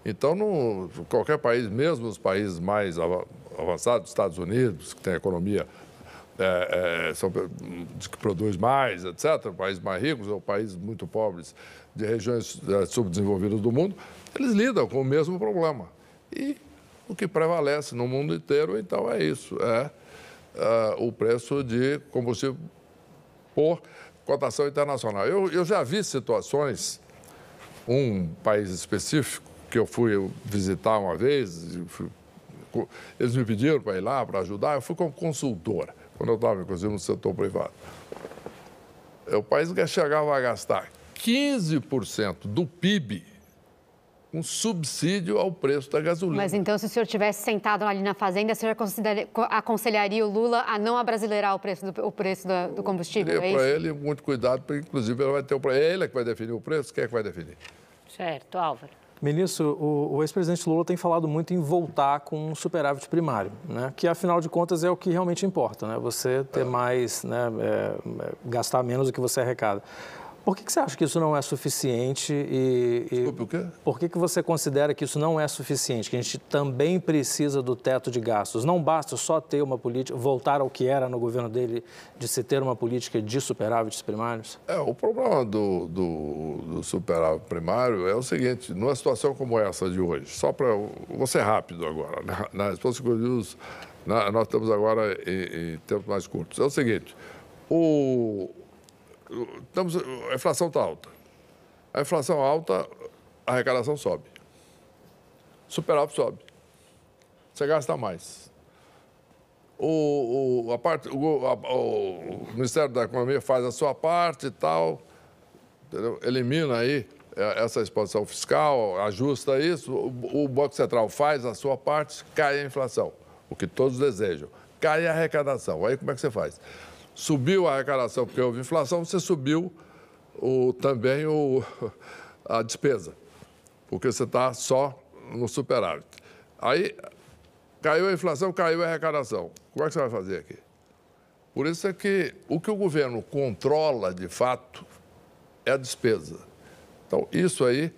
Então, no, qualquer país, mesmo os países mais avançados, Estados Unidos, que tem economia é, é, são, que produz mais, etc., países mais ricos ou países muito pobres de regiões é, subdesenvolvidas do mundo, eles lidam com o mesmo problema. E o que prevalece no mundo inteiro, então, é isso, é, é o preço de combustível por cotação internacional. Eu, eu já vi situações, um país específico, que eu fui visitar uma vez, fui, eles me pediram para ir lá, para ajudar, eu fui como consultora quando eu estava, inclusive, no setor privado. É, o país chegava a gastar 15% do PIB um subsídio ao preço da gasolina. Mas então, se o senhor tivesse sentado ali na fazenda, o senhor aconselharia o Lula a não abrasileirar o preço do, o preço do combustível? é para ele muito cuidado, porque inclusive ele vai ter o é ele é que vai definir o preço, quem é que vai definir? Certo, Álvaro. Ministro, o, o ex-presidente Lula tem falado muito em voltar com um superávit primário, né? que afinal de contas é o que realmente importa, né? você ter mais, né, é, é gastar menos do que você arrecada. Por que, que, você acha que isso não é suficiente? E, Desculpe, o quê? Por que, que você considera que isso não é suficiente? Que a gente também precisa do teto de gastos? Não basta só ter uma política, voltar ao que era no governo dele, de se ter uma política de superávites primários? É, o problema do, do, do superávit primário é o seguinte: numa situação como essa de hoje, só para. Vou ser rápido agora, [LAUGHS] na, na resposta que eu nós estamos agora em, em tempos mais curtos. É o seguinte: o estamos, a inflação está alta. A inflação alta, a arrecadação sobe. Superávit sobe. Você gasta mais. O, o, a parte, o, a, o Ministério da Economia faz a sua parte e tal, entendeu? elimina aí é, essa exposição fiscal, ajusta isso, o, o Banco Central faz a sua parte, cai a inflação, o que todos desejam. Cai a arrecadação. Aí como é que você faz? Subiu a arrecadação porque houve inflação, você subiu o, também o, [LAUGHS] a despesa, porque você está só no superávit. Aí caiu a inflação, caiu a arrecadação. Como é que você vai fazer aqui? Por isso é que o que o governo controla, de fato, é a despesa. Então, isso aí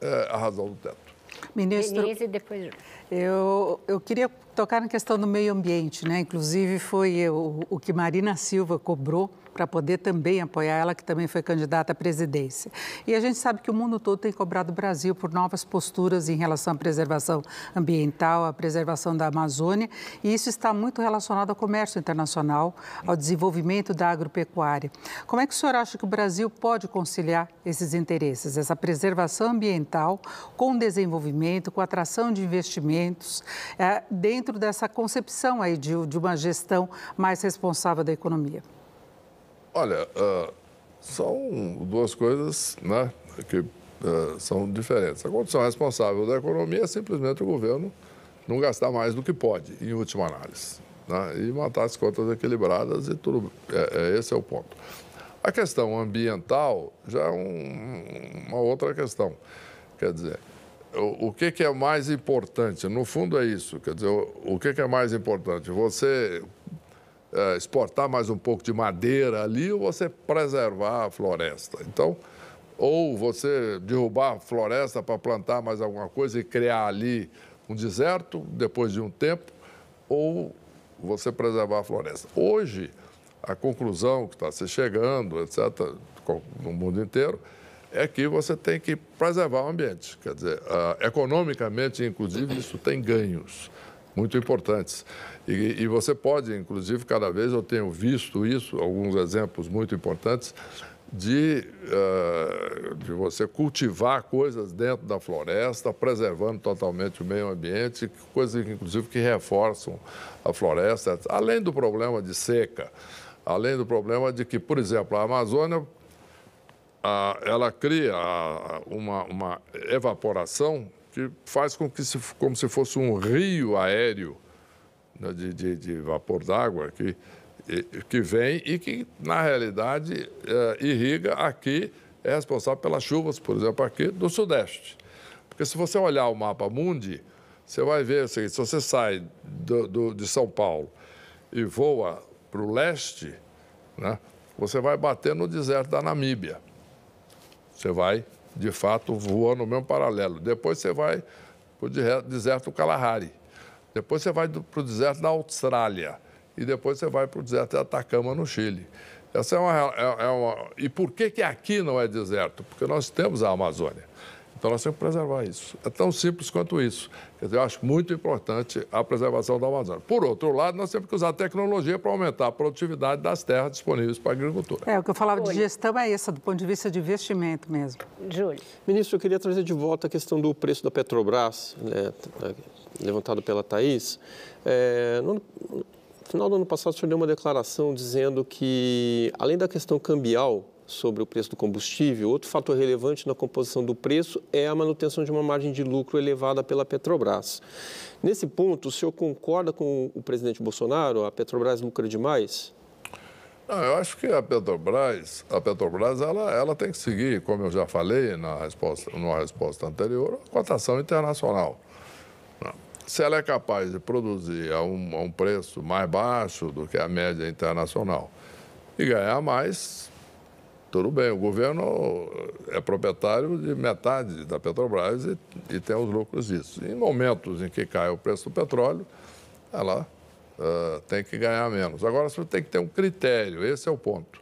é a razão do teto. Ministro, Denise, depois... eu, eu queria tocar na questão do meio ambiente, né? Inclusive foi o, o que Marina Silva cobrou para poder também apoiar ela, que também foi candidata à presidência. E a gente sabe que o mundo todo tem cobrado o Brasil por novas posturas em relação à preservação ambiental, à preservação da Amazônia, e isso está muito relacionado ao comércio internacional, ao desenvolvimento da agropecuária. Como é que o senhor acha que o Brasil pode conciliar esses interesses, essa preservação ambiental com o desenvolvimento, com a atração de investimentos, é, dentro dessa concepção aí de uma gestão mais responsável da economia? Olha, uh, são duas coisas né, que uh, são diferentes. A condição responsável da economia é simplesmente o governo não gastar mais do que pode, em última análise. Né, e manter as contas equilibradas e tudo. É, é, esse é o ponto. A questão ambiental já é um, uma outra questão. Quer dizer, o, o que, que, é mais importante? No fundo é isso. Quer dizer, o, o que, que é mais importante? Você exportar mais um pouco de madeira ali ou você preservar a floresta. Então, ou você derrubar a floresta para plantar mais alguma coisa e criar ali um deserto depois de um tempo, ou você preservar a floresta. Hoje, a conclusão que está se chegando, etc., no mundo inteiro, é que você tem que preservar o ambiente. Quer dizer, uh, economicamente, inclusive, isso tem ganhos muito importantes. E, e, você pode, inclusive, cada vez eu tenho visto isso, alguns exemplos muito importantes, de, uh, de você cultivar coisas dentro da floresta, preservando totalmente o meio ambiente, coisas, inclusive, que reforçam a floresta, além do problema de seca, além do problema de que, por exemplo, a Amazônia ela cria uma, uma evaporação que faz com que, se, como se fosse um rio aéreo, de, de, de, vapor d'água que, que vem e que, na realidade, é, irriga aqui, é responsável pelas chuvas, por exemplo, aqui do Sudeste. Porque se você olhar o mapa mundi, você vai ver o seguinte, se você sai do, do, de São Paulo e voa para o leste, né, você vai bater no deserto da Namíbia. Você vai, de fato, voando no mesmo paralelo. Depois você vai para o deserto do Kalahari. Depois você vai para o deserto da Austrália. E depois você vai para o deserto de Atacama, no Chile. Essa é uma, é, é uma, E por que, que aqui não é deserto? Porque nós temos a Amazônia. Então nós temos que preservar isso. É tão simples quanto isso. Quer dizer, eu acho muito importante a preservação da Amazônia. Por outro lado, nós temos que usar a tecnologia para aumentar a produtividade das terras disponíveis para a agricultura. É, o que eu falava de gestão é essa, do ponto de vista de investimento mesmo. Júlio. Ministro, eu queria trazer de volta a questão do preço da Petrobras, né, levantado pela Thaís. É, no, no final do ano passado, o senhor deu uma declaração dizendo que, além da questão cambial, sobre o preço do combustível, outro fator relevante na composição do preço é a manutenção de uma margem de lucro elevada pela Petrobras. Nesse ponto, o senhor concorda com o presidente Bolsonaro? A Petrobras lucra demais? Não, eu acho que a Petrobras, a Petrobras ela, ela tem que seguir, como eu já falei na resposta, numa resposta anterior, a cotação internacional. Se ela é capaz de produzir a um, a um preço mais baixo do que a média internacional e ganhar mais, tudo bem, o governo é proprietário de metade da Petrobras e, e tem os lucros disso. Em momentos em que cai o preço do petróleo, ela uh, tem que ganhar menos. Agora, você tem que ter um critério, esse é o ponto.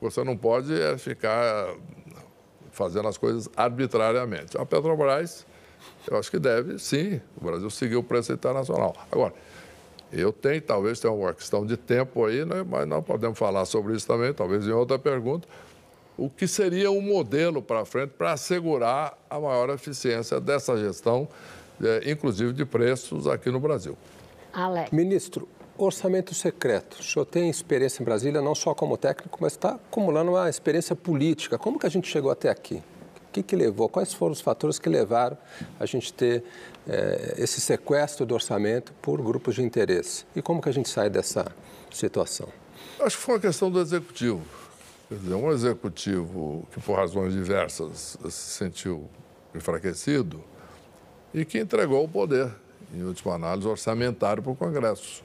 Você não pode é, ficar fazendo as coisas arbitrariamente. A Petrobras, eu acho que deve, sim, o Brasil seguir o preço internacional. Agora, eu tenho, talvez tenha uma questão de tempo aí, né? mas nós podemos falar sobre isso também, talvez em outra pergunta. O que seria um modelo para frente para assegurar a maior eficiência dessa gestão, é, inclusive de preços aqui no Brasil? Alex. Ministro, orçamento secreto. O senhor tem experiência em Brasília, não só como técnico, mas está acumulando uma experiência política. Como que a gente chegou até aqui? O que, que levou? Quais foram os fatores que levaram a gente ter é, esse sequestro do orçamento por grupos de interesse? E como que a gente sai dessa situação? Acho que foi uma questão do executivo. Quer dizer, um executivo que, por razões diversas, se sentiu enfraquecido e que entregou o poder, em última análise, orçamentário para o Congresso.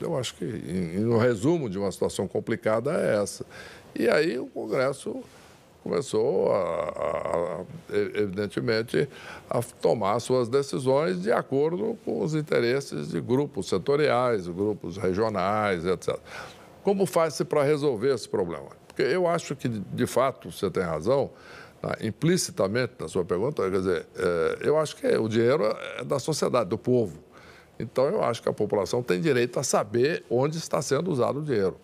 Eu acho que, um resumo de uma situação complicada, é essa. E aí o Congresso começou, a, a, evidentemente, a tomar suas decisões de acordo com os interesses de grupos setoriais, grupos regionais, etc. Como faz-se para resolver esse problema? Porque eu acho que, de fato, você tem razão, né, implicitamente na sua pergunta, quer dizer, é, eu acho que o dinheiro é da sociedade, do povo. Então, eu acho que a população tem direito a saber onde está sendo usado o dinheiro.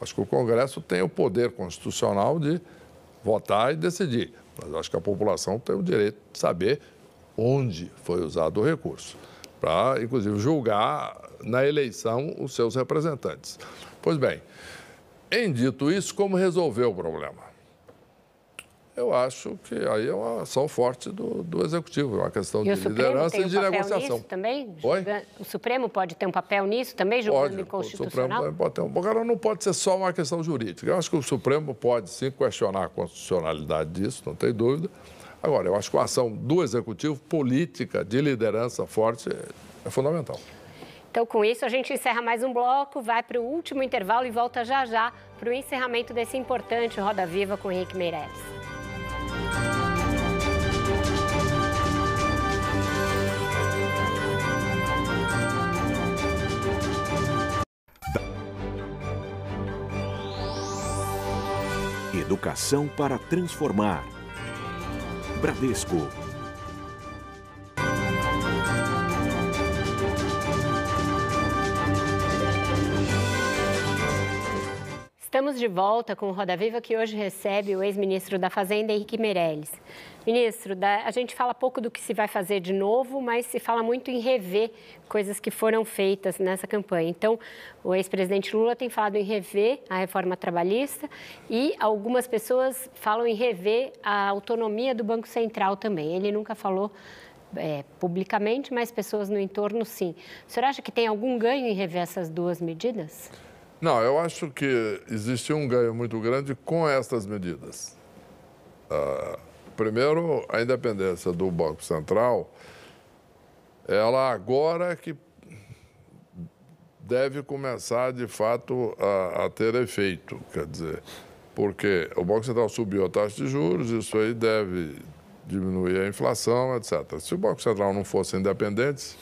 Acho que o Congresso tem o poder constitucional de votar e decidir, mas acho que a população tem o direito de saber onde foi usado o recurso, para, inclusive, julgar na eleição os seus representantes. Pois bem, em dito isso, como resolver o problema? Eu acho que aí é uma ação forte do, do Executivo, é uma questão e de liderança um e de negociação. Nisso também? Oi? O Supremo pode ter um papel nisso também, julgando pode, inconstitucional? O Supremo pode ter um. Agora, não pode ser só uma questão jurídica. Eu acho que o Supremo pode sim questionar a constitucionalidade disso, não tem dúvida. Agora, eu acho que a ação do Executivo, política, de liderança forte, é, é fundamental. Então, com isso, a gente encerra mais um bloco, vai para o último intervalo e volta já já para o encerramento desse importante Roda Viva com Henrique Meirelles. Educação para transformar. Bradesco. Estamos de volta com o Roda Viva, que hoje recebe o ex-ministro da Fazenda, Henrique Meirelles. Ministro, a gente fala pouco do que se vai fazer de novo, mas se fala muito em rever coisas que foram feitas nessa campanha. Então, o ex-presidente Lula tem falado em rever a reforma trabalhista e algumas pessoas falam em rever a autonomia do Banco Central também. Ele nunca falou é, publicamente, mas pessoas no entorno sim. O senhor acha que tem algum ganho em rever essas duas medidas? Não, eu acho que existe um ganho muito grande com estas medidas. Uh, primeiro, a independência do Banco Central, ela agora é que deve começar, de fato, a, a ter efeito. Quer dizer, porque o Banco Central subiu a taxa de juros, isso aí deve diminuir a inflação, etc. Se o Banco Central não fosse independente,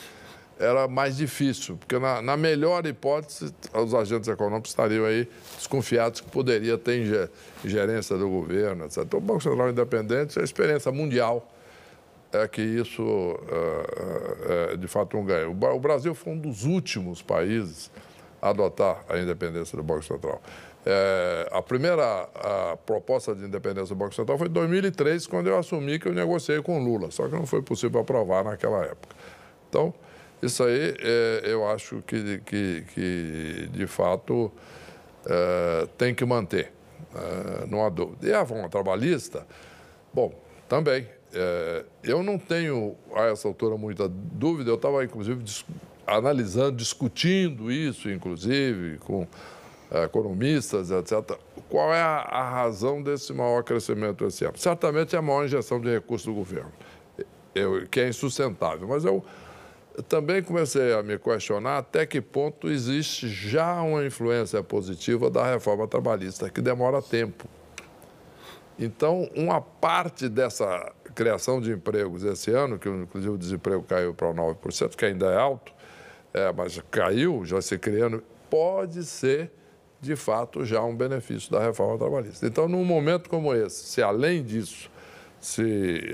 era mais difícil, porque na, na, melhor hipótese, os agentes econômicos estariam aí desconfiados que poderia ter ingerência do governo, etc. Então, o Banco Central Independente, a experiência mundial é que isso é, é, é de fato um ganho. O Brasil foi um dos últimos países a adotar a independência do Banco Central. É, a primeira a proposta de independência do Banco Central foi em 2003, quando eu assumi que eu negociei com Lula, só que não foi possível aprovar naquela época. Então, isso aí é, eu acho que, que, que de fato é, tem que manter, é, não há dúvida. E a forma trabalhista, bom, também. É, eu não tenho a essa altura muita dúvida, eu estava inclusive dis analisando, discutindo isso, inclusive, com é, economistas, etc. Qual é a, a razão desse maior crescimento esse ano? Certamente é a maior injeção de recursos do governo, eu, que é insustentável, mas eu também comecei a me questionar até que ponto existe já uma influência positiva da reforma trabalhista, que demora tempo. Então, uma parte dessa criação de empregos esse ano, que inclusive o desemprego caiu para 9%, que ainda é alto, é, mas caiu, já se criando, pode ser, de fato, já um benefício da reforma trabalhista. Então, num momento como esse, se além disso se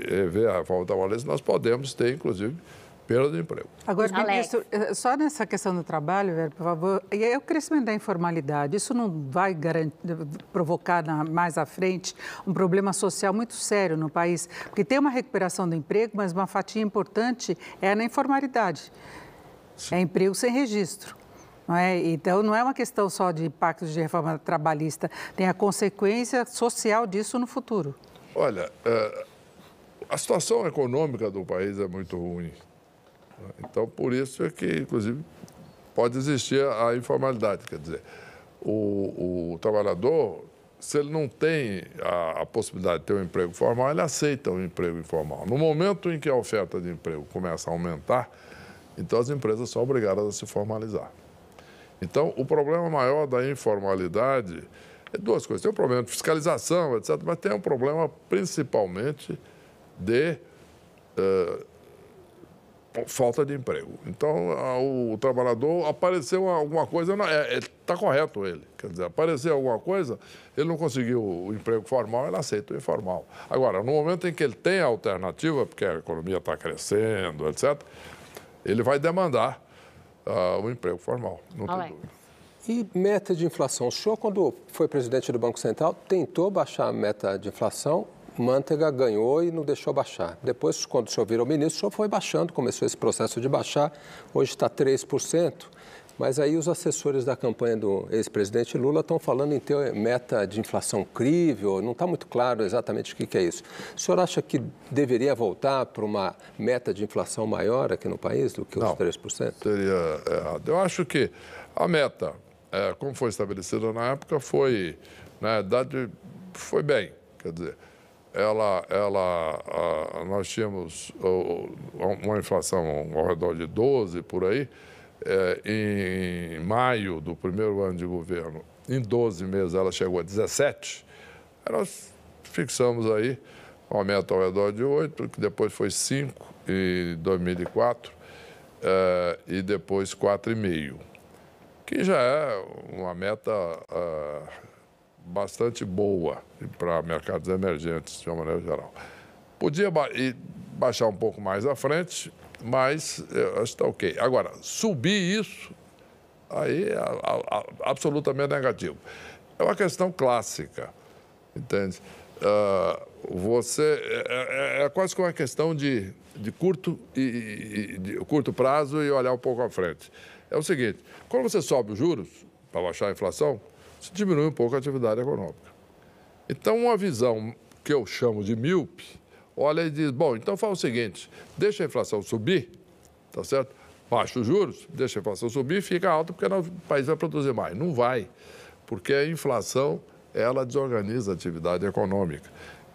rever a reforma trabalhista, nós podemos ter, inclusive, perda de emprego. Agora, ministro, eh, só nessa questão do trabalho, por favor, e é o crescimento da informalidade, isso não vai garantir, provocar mais à frente um problema social muito sério no país? Porque tem uma recuperação do emprego, mas uma fatia importante é na informalidade. Sim. É emprego sem registro. Não é? Então, não é uma questão só de impactos de reforma trabalhista, tem a consequência social disso no futuro. Olha, eh, a situação econômica do país é muito ruim. Então, por isso é que, inclusive, pode existir a informalidade. Quer dizer, o, o trabalhador, se ele não tem a, a, possibilidade de ter um emprego formal, ele aceita o um emprego informal. No momento em que a oferta de emprego começa a aumentar, então as empresas são obrigadas a se formalizar. Então, o problema maior da informalidade É duas coisas. Tem um problema de fiscalização, etc., mas tem um problema principalmente de uh, falta de emprego. Então, o trabalhador apareceu alguma coisa, está é, é, tá correto ele. Quer dizer, apareceu alguma coisa, ele não conseguiu o emprego formal, ele aceita o informal. Agora, no momento em que ele tem a alternativa, porque a economia está crescendo, etc., ele vai demandar uh, o emprego formal, não tem dúvida. E meta de inflação? O senhor, quando foi presidente do Banco Central, tentou baixar a meta de inflação Manteiga ganhou e não deixou baixar. Depois, quando o senhor virou ministro, o senhor foi baixando, começou esse processo de baixar, hoje está 3%. Mas aí os assessores da campanha do ex-presidente Lula estão falando em ter meta de inflação crível, não está muito claro exatamente o que, que, é isso. O senhor acha que deveria voltar para uma meta de inflação maior aqui no país do que os não, 3%? Seria errado. Eu acho que a meta, é, como foi estabelecida na época, foi, na verdade, foi bem. Quer dizer, ela, ela, a, nós tínhamos uma inflação ao redor de 12 por aí. É, em maio do primeiro ano de governo, em 12 meses, ela chegou a 17. Nós fixamos aí um aumento ao redor de 8, que depois foi 5 em 2004 é, e depois 4,5, que já é uma meta é, bastante boa para mercados emergentes, de uma maneira geral. Podia ba baixar um pouco mais à frente, mas eu acho que está ok. Agora, subir isso, aí é absolutamente negativo. É uma questão clássica, entende? Uh, você é, é, é, quase como uma questão de, de curto e de curto prazo e olhar um pouco à frente. É o seguinte: quando você sobe os juros para baixar a inflação, diminui um pouco a atividade econômica. Então, uma visão que eu chamo de míope, olha e diz, bom, então faz o seguinte, deixa a inflação subir, tá certo? Baixa os juros, deixa a inflação subir, fica alta, porque o país vai produzir mais. Não vai, porque a inflação, ela desorganiza a atividade econômica.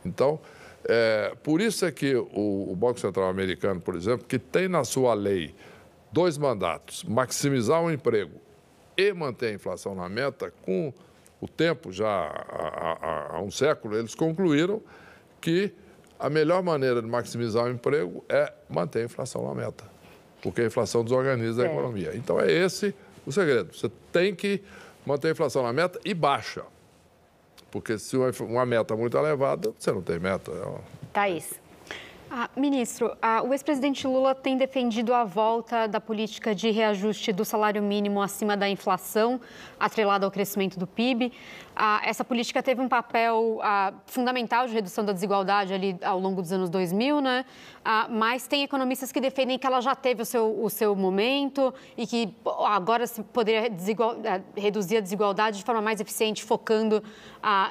Então, é, por isso é que o, o Banco Central americano, por exemplo, que tem na sua lei dois mandatos, maximizar o emprego e manter a inflação na meta, com o tempo, já há, há, há um século, eles concluíram que a melhor maneira de maximizar o emprego é manter a inflação na meta, porque a inflação desorganiza a é. economia. Então é esse o segredo. Você tem que manter a inflação na meta e baixa. Porque se uma meta muito elevada, você não tem meta. É uma... Thaís. Ah, ministro, ah, o ex-presidente Lula tem defendido a volta da política de reajuste do salário mínimo acima da inflação, atrelada ao crescimento do PIB. Essa política teve um papel fundamental de redução da desigualdade ali ao longo dos anos 2000, né? Mas tem economistas que defendem que ela já teve o seu, o seu momento e que agora se poderia ah, reduzir a desigualdade de forma mais eficiente, focando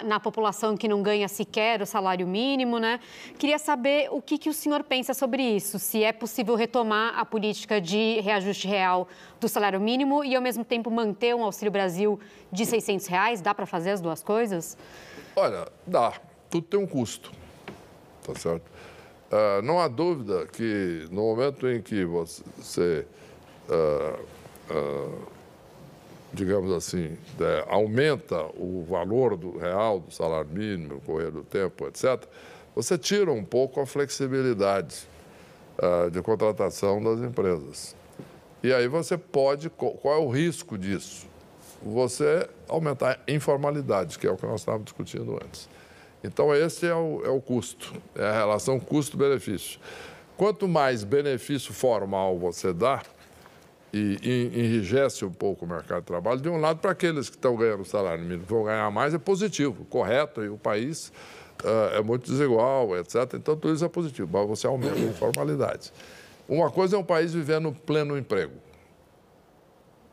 na população que não ganha sequer o salário mínimo, né? Queria saber o que, que o senhor pensa sobre isso, se é possível retomar a política de reajuste real do salário mínimo e, ao mesmo tempo, manter um Auxílio Brasil de 600 reais? Dá para fazer as duas coisas? Olha, dá. Tudo tem um custo, tá certo? Uh, não há dúvida que no momento em que você, uh, uh, digamos assim, né, aumenta o valor do real do salário mínimo, no correr do tempo, etc., você tira um pouco a flexibilidade de contratação das empresas. E aí você pode. Qual é o risco disso? Você aumentar a informalidade, que é o que nós estávamos discutindo antes. Então, esse é o, é o custo, é a relação custo-benefício. Quanto mais benefício formal você dá, e, enrijece um pouco o mercado de trabalho, de um lado, para aqueles que estão ganhando salário mínimo vão ganhar mais, é positivo, correto, e o país uh, é muito desigual, etc. Então, tudo isso é positivo, mas você aumenta a informalidade. Uma coisa é um país vivendo pleno emprego.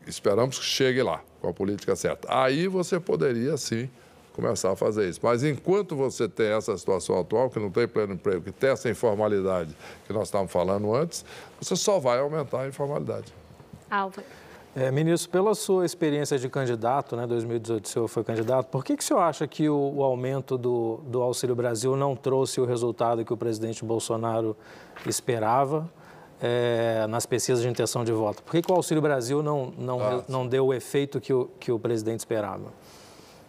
Esperamos que chegue lá, com a política certa. Aí você poderia, sim, começar a fazer isso. Mas enquanto você tem essa situação atual, que não tem pleno emprego, que tem essa informalidade que nós estávamos falando antes, você só vai aumentar a informalidade. Álvaro. É, ministro, pela sua experiência de candidato, né, 2018 o senhor foi candidato, por que, que o senhor acha que o, o aumento do, do Auxílio Brasil não trouxe o resultado que o presidente Bolsonaro esperava? É, nas pesquisas de intenção de voto? Por que, que o Auxílio Brasil não, não, ah, não deu o efeito que o, que o presidente esperava?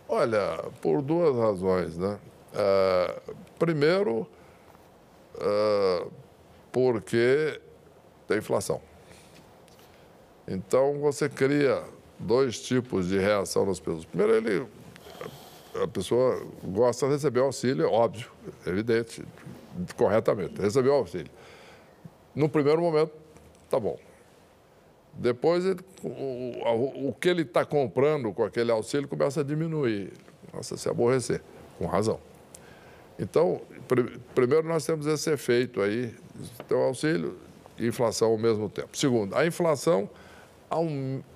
Olha, por duas razões, né? Uh, primeiro, uh, porque tem inflação. Então, você cria dois tipos de reação nas pessoas. Primeiro, ele, a pessoa gosta de receber auxílio, é óbvio, evidente, corretamente, recebeu auxílio. No primeiro momento, tá bom. Depois, ele, o, o, que ele está comprando com aquele auxílio começa a diminuir, começa a se aborrecer, com razão. Então, pr primeiro nós temos esse efeito aí, tem o auxílio e inflação ao mesmo tempo. Segundo, a inflação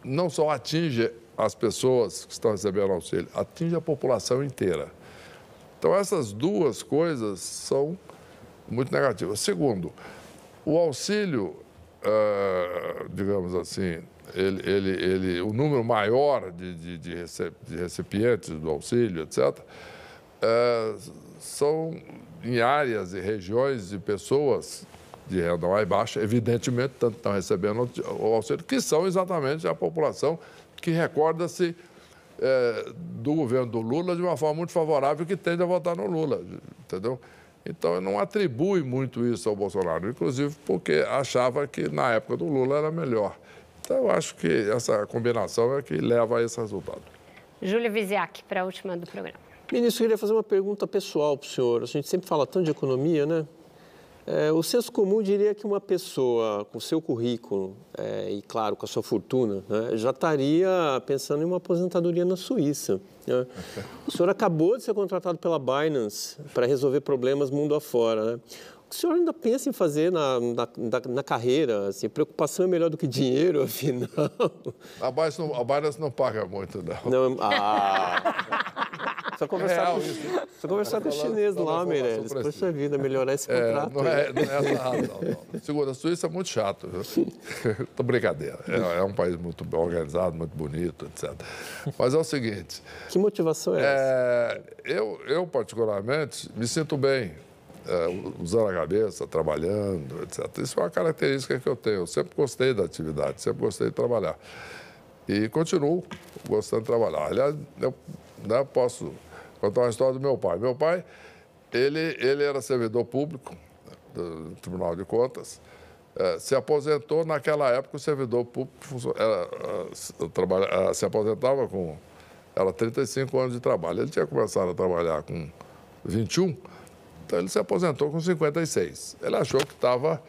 não só atinge as pessoas que estão recebendo auxílio, atinge a população inteira. Então, essas duas coisas são muito negativas. Segundo, o auxílio, uh, digamos assim, ele, ele, ele, o número maior de, de, de, recipientes do auxílio, etc., uh, eh, são em áreas e regiões de pessoas de renda mais baixa, evidentemente, tanto estão recebendo o auxílio, que são exatamente a população que recorda-se é, do governo do Lula de uma forma muito favorável que tende a votar no Lula, entendeu? Então, não atribui muito isso ao Bolsonaro, inclusive porque achava que na época do Lula era melhor. Então, eu acho que essa combinação é que leva a esse resultado. Júlia Viziak, para a última do programa. Ministro, eu queria fazer uma pergunta pessoal para o senhor. A gente sempre fala tanto de economia, né? É, o senso comum diria que uma pessoa com seu currículo é, e, claro, com a sua fortuna, né, já estaria pensando em uma aposentadoria na Suíça. Né? O senhor acabou de ser contratado pela Binance para resolver problemas mundo afora. Né? O senhor ainda pensa em fazer na, na, na, carreira? Assim, preocupação é melhor do que dinheiro, [LAUGHS] afinal? A Binance não, a não paga muito, não. não ah, só conversar, Real, com, só conversar com o chinês lá, Meirelles. Poxa vida, melhorar esse é, contrato. Não, é, não é essa razão, não. Segundo, a Suíça é muito chato. [LAUGHS] Tô brincadeira. É, é, um país muito organizado, muito bonito, etc. Mas é o seguinte... Que motivação é, é essa? Eu, eu, particularmente, me sinto bem é, usando a cabeça, trabalhando, etc. Isso é uma característica que eu tenho. Eu sempre gostei da atividade, sempre gostei de trabalhar. E continuo gostando de trabalhar. Aliás, eu né, posso contar uma história do meu pai. Meu pai, ele, ele era servidor público do Tribunal de Contas, é, se aposentou naquela época, o servidor público era, é, trabalha, é, se aposentava com era 35 anos de trabalho. Ele tinha começado a trabalhar com 21 então ele se aposentou com 56. Ele achou que estava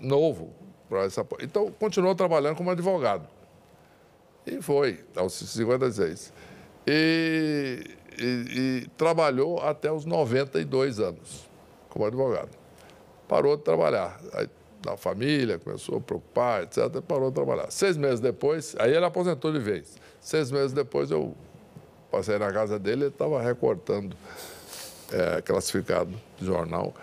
novo para essa. Então continuou trabalhando como advogado. E foi, aos 56. E, e, e trabalhou até os 92 anos como advogado. Parou de trabalhar. Aí, na família, começou a preocupar, etc. Parou de trabalhar. Seis meses depois, aí ele aposentou de vez. Seis meses depois eu passei na casa dele, ele estava recortando é, classificado de jornal.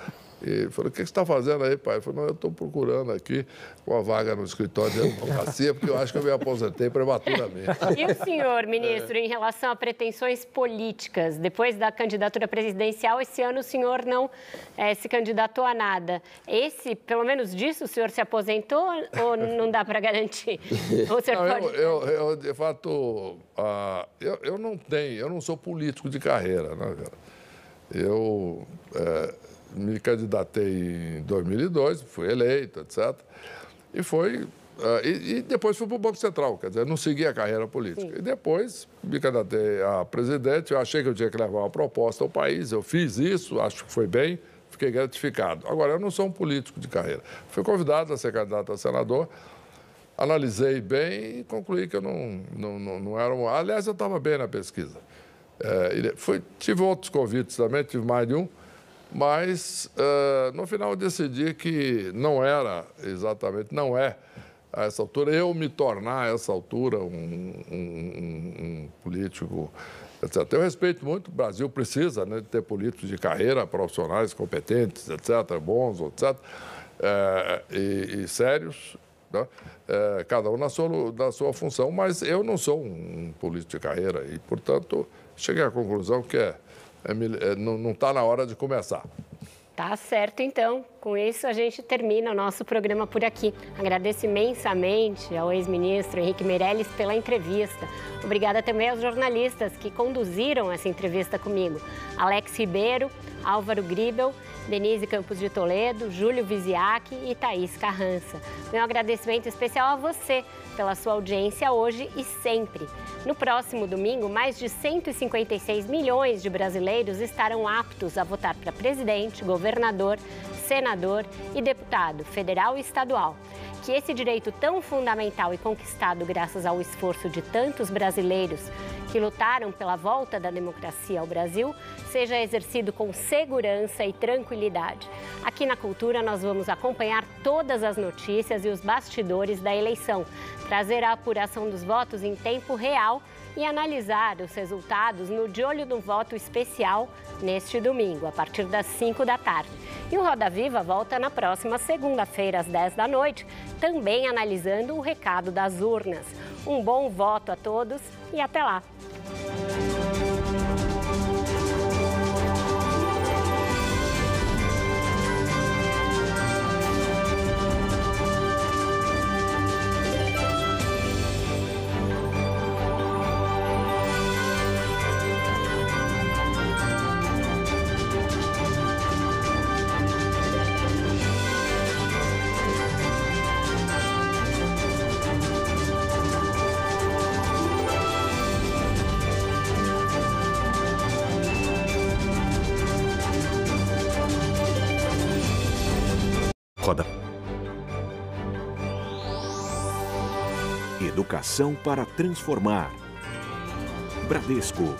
E falou, o que você está fazendo aí, pai? Eu falei, não, eu estou procurando aqui uma vaga no escritório de advocacia, porque eu acho que eu me aposentei prematuramente. [LAUGHS] E o senhor, ministro, é. em relação a pretensões políticas, depois da candidatura presidencial, esse ano o senhor não é, se candidatou a nada. Esse, pelo menos disso, o senhor se aposentou ou não dá para garantir? [LAUGHS] Ou o senhor não, pode... eu, eu, eu, de fato, uh, eu, eu não tenho, eu não sou político de carreira, né, cara? Eu é, me candidatei em 2002, fui eleito, etc. E foi. Uh, e, e, depois fui para o Banco Central, quer dizer, não segui a carreira política. Sim. E depois me candidatei a presidente, eu achei que eu tinha que levar uma proposta ao país, eu fiz isso, acho que foi bem, fiquei gratificado. Agora, eu não sou um político de carreira. Fui convidado a ser candidato a senador, analisei bem e concluí que eu não, não, não, não era um. Aliás, eu estava bem na pesquisa. É, foi, tive outros convites também, tive mais de um, mas uh, no final eu decidi que não era exatamente, não é a essa altura, eu me tornar a essa altura um, um, um político, etc. Eu respeito muito, o Brasil precisa né, de ter políticos de carreira, profissionais competentes, etc., bons, etc., é, e, e sérios, né? é, cada um na sua, na sua função, mas eu não sou um político de carreira e, portanto, cheguei à conclusão que é, é, é não está na hora de começar. Tá certo, então. Com isso, a gente termina o nosso programa por aqui. Agradeço imensamente ao ex-ministro Henrique Meirelles pela entrevista. Obrigada também aos jornalistas que conduziram essa entrevista comigo. Alex Ribeiro, Álvaro Gribel, Denise Campos de Toledo, Júlio Viziac e Thaís Carrança. Meu agradecimento especial a você pela sua audiência hoje e sempre. No próximo domingo, mais de 156 milhões de brasileiros estarão aptos a votar para presidente, governador, senador e deputado federal e estadual. Que esse direito tão fundamental e conquistado graças ao esforço de tantos brasileiros que lutaram pela volta da democracia ao Brasil seja exercido com segurança e tranquilidade. Aqui na Cultura nós vamos acompanhar todas as notícias e os bastidores da eleição, trazer a apuração dos votos em tempo real e analisar os resultados no De Olho no Voto especial neste domingo, a partir das 5 da tarde. E o Roda Viva volta na próxima segunda-feira, às 10 da noite, também analisando o recado das urnas. Um bom voto a todos e até lá! Educação para transformar. Bradesco